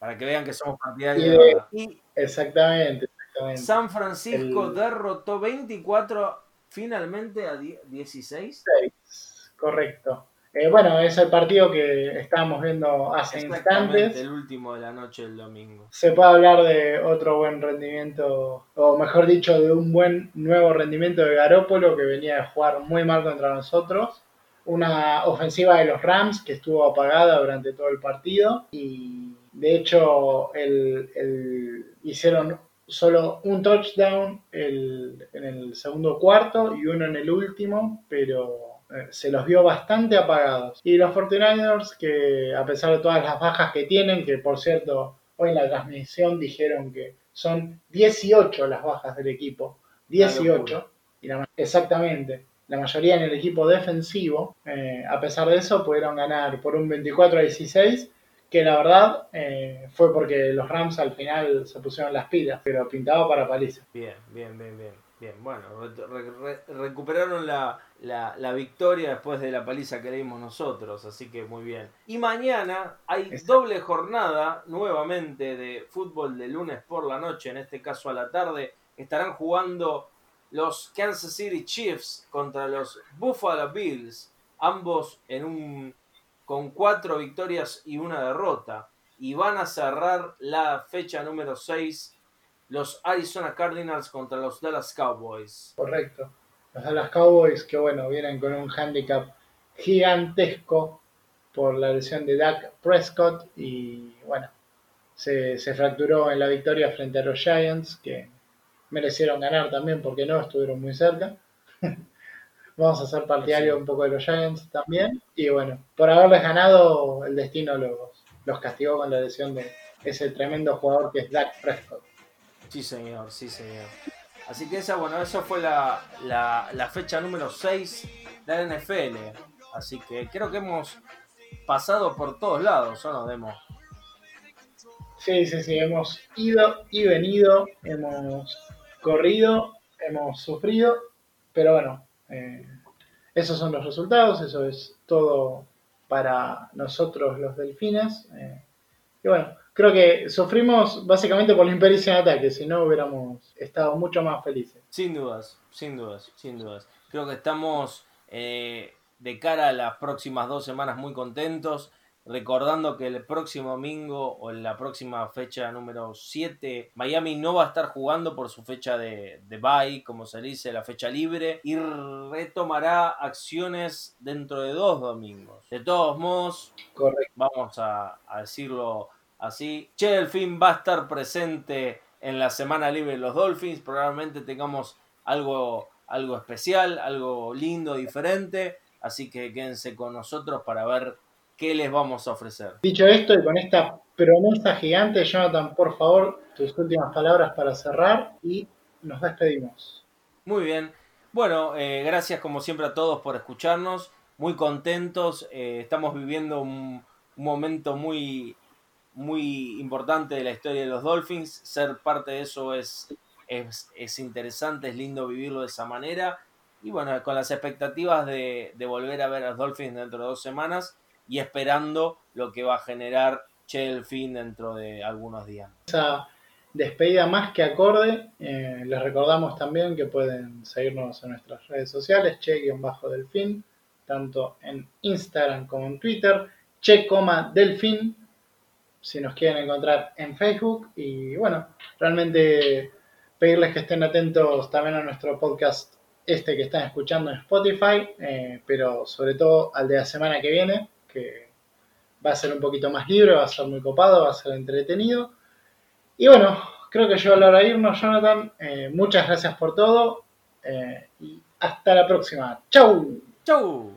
Para que vean que somos partidarios. Y Exactamente, exactamente. San Francisco El- derrotó 24 finalmente a 10 16. Correcto. Eh, bueno, es el partido que estábamos viendo hace instantes. el último de la noche del domingo. Se puede hablar de otro buen rendimiento, o mejor dicho, de un buen nuevo rendimiento de Garópolo que venía de jugar muy mal contra nosotros. Una ofensiva de los Rams que estuvo apagada durante todo el partido y de hecho el- el- hicieron solo un touchdown el- en el segundo cuarto y uno en el último, pero se los vio bastante apagados. Y los 49ers que a pesar de todas las bajas que tienen, que por cierto hoy en la transmisión dijeron que son 18 las bajas del equipo, 18, y la exactamente, la mayoría en el equipo defensivo, eh, a pesar de eso pudieron ganar por un 24 a 16, que la verdad eh, fue porque los Rams al final se pusieron las pilas, pero pintaba para paliza. Bien, bien, bien, bien. Bien, bueno, re- re- re- recuperaron la, la- la victoria después de la paliza que le dimos nosotros, así que muy bien. Y mañana hay doble jornada nuevamente de fútbol de lunes por la noche, en este caso a la tarde. Estarán jugando los Kansas City Chiefs contra los Buffalo Bills, ambos en un con cuatro victorias y una derrota. Y van a cerrar la fecha número 6 los Arizona Cardinals contra los Dallas Cowboys. Correcto. Los Dallas Cowboys que bueno, vienen con un handicap gigantesco por la lesión de Dak Prescott y bueno, se, se fracturó en la victoria frente a los Giants que merecieron ganar también porque no estuvieron muy cerca. Vamos a ser partidario Sí. un poco de los Giants también. Y bueno, por haberles ganado, el destino los, los castigó con la lesión de ese tremendo jugador que es Dak Prescott. Sí, señor, sí, señor. Así que esa, bueno, eso fue la, la, la fecha número 6 de la NFL. Así que creo que hemos pasado por todos lados, ¿o no, Demo? Sí, sí, sí, hemos ido y venido, hemos corrido, hemos sufrido, pero bueno, eh, esos son los resultados, eso es todo para nosotros los delfines. eh, y bueno, creo que sufrimos básicamente por la impericia en ataque, si no hubiéramos estado mucho más felices. Sin dudas, sin dudas, sin dudas. Creo que estamos eh, de cara a las próximas dos semanas muy contentos. Recordando que el próximo domingo o en la próxima fecha número 7, Miami no va a estar jugando por su fecha de, de bye, como se dice, la fecha libre, y retomará acciones dentro de dos domingos. De todos modos, Correcto. vamos a, a decirlo así. Che Delfín va a estar presente en la semana libre de los Dolphins. Probablemente tengamos algo, algo especial, algo lindo, diferente. Así que quédense con nosotros para ver qué les vamos a ofrecer. Dicho esto y con esta promesa gigante, Jonathan, por favor, tus últimas palabras para cerrar y nos despedimos. Muy bien. Bueno, eh, gracias como siempre a todos por escucharnos. Muy contentos. eh, estamos viviendo un, un momento muy, muy importante de la historia de los Dolphins. Ser parte de eso es es, es interesante, es lindo vivirlo de esa manera. Y bueno, con las expectativas de, de volver a ver a los Dolphins dentro de dos semanas y esperando lo que va a generar Che Delfín dentro de algunos días. Esa despedida más que acorde. Eh, les recordamos también que pueden seguirnos en nuestras redes sociales, che-delfín, tanto en Instagram como en Twitter, che-delfín, si nos quieren encontrar en Facebook. Y bueno, realmente pedirles que estén atentos también a nuestro podcast este que están escuchando en Spotify, eh, pero sobre todo al de la semana que viene, que va a ser un poquito más libre, va a ser muy copado, va a ser entretenido. Y bueno, creo que llegó la hora de irnos, Jonathan. Eh, muchas gracias por todo eh, y hasta la próxima. ¡Chau! ¡Chau!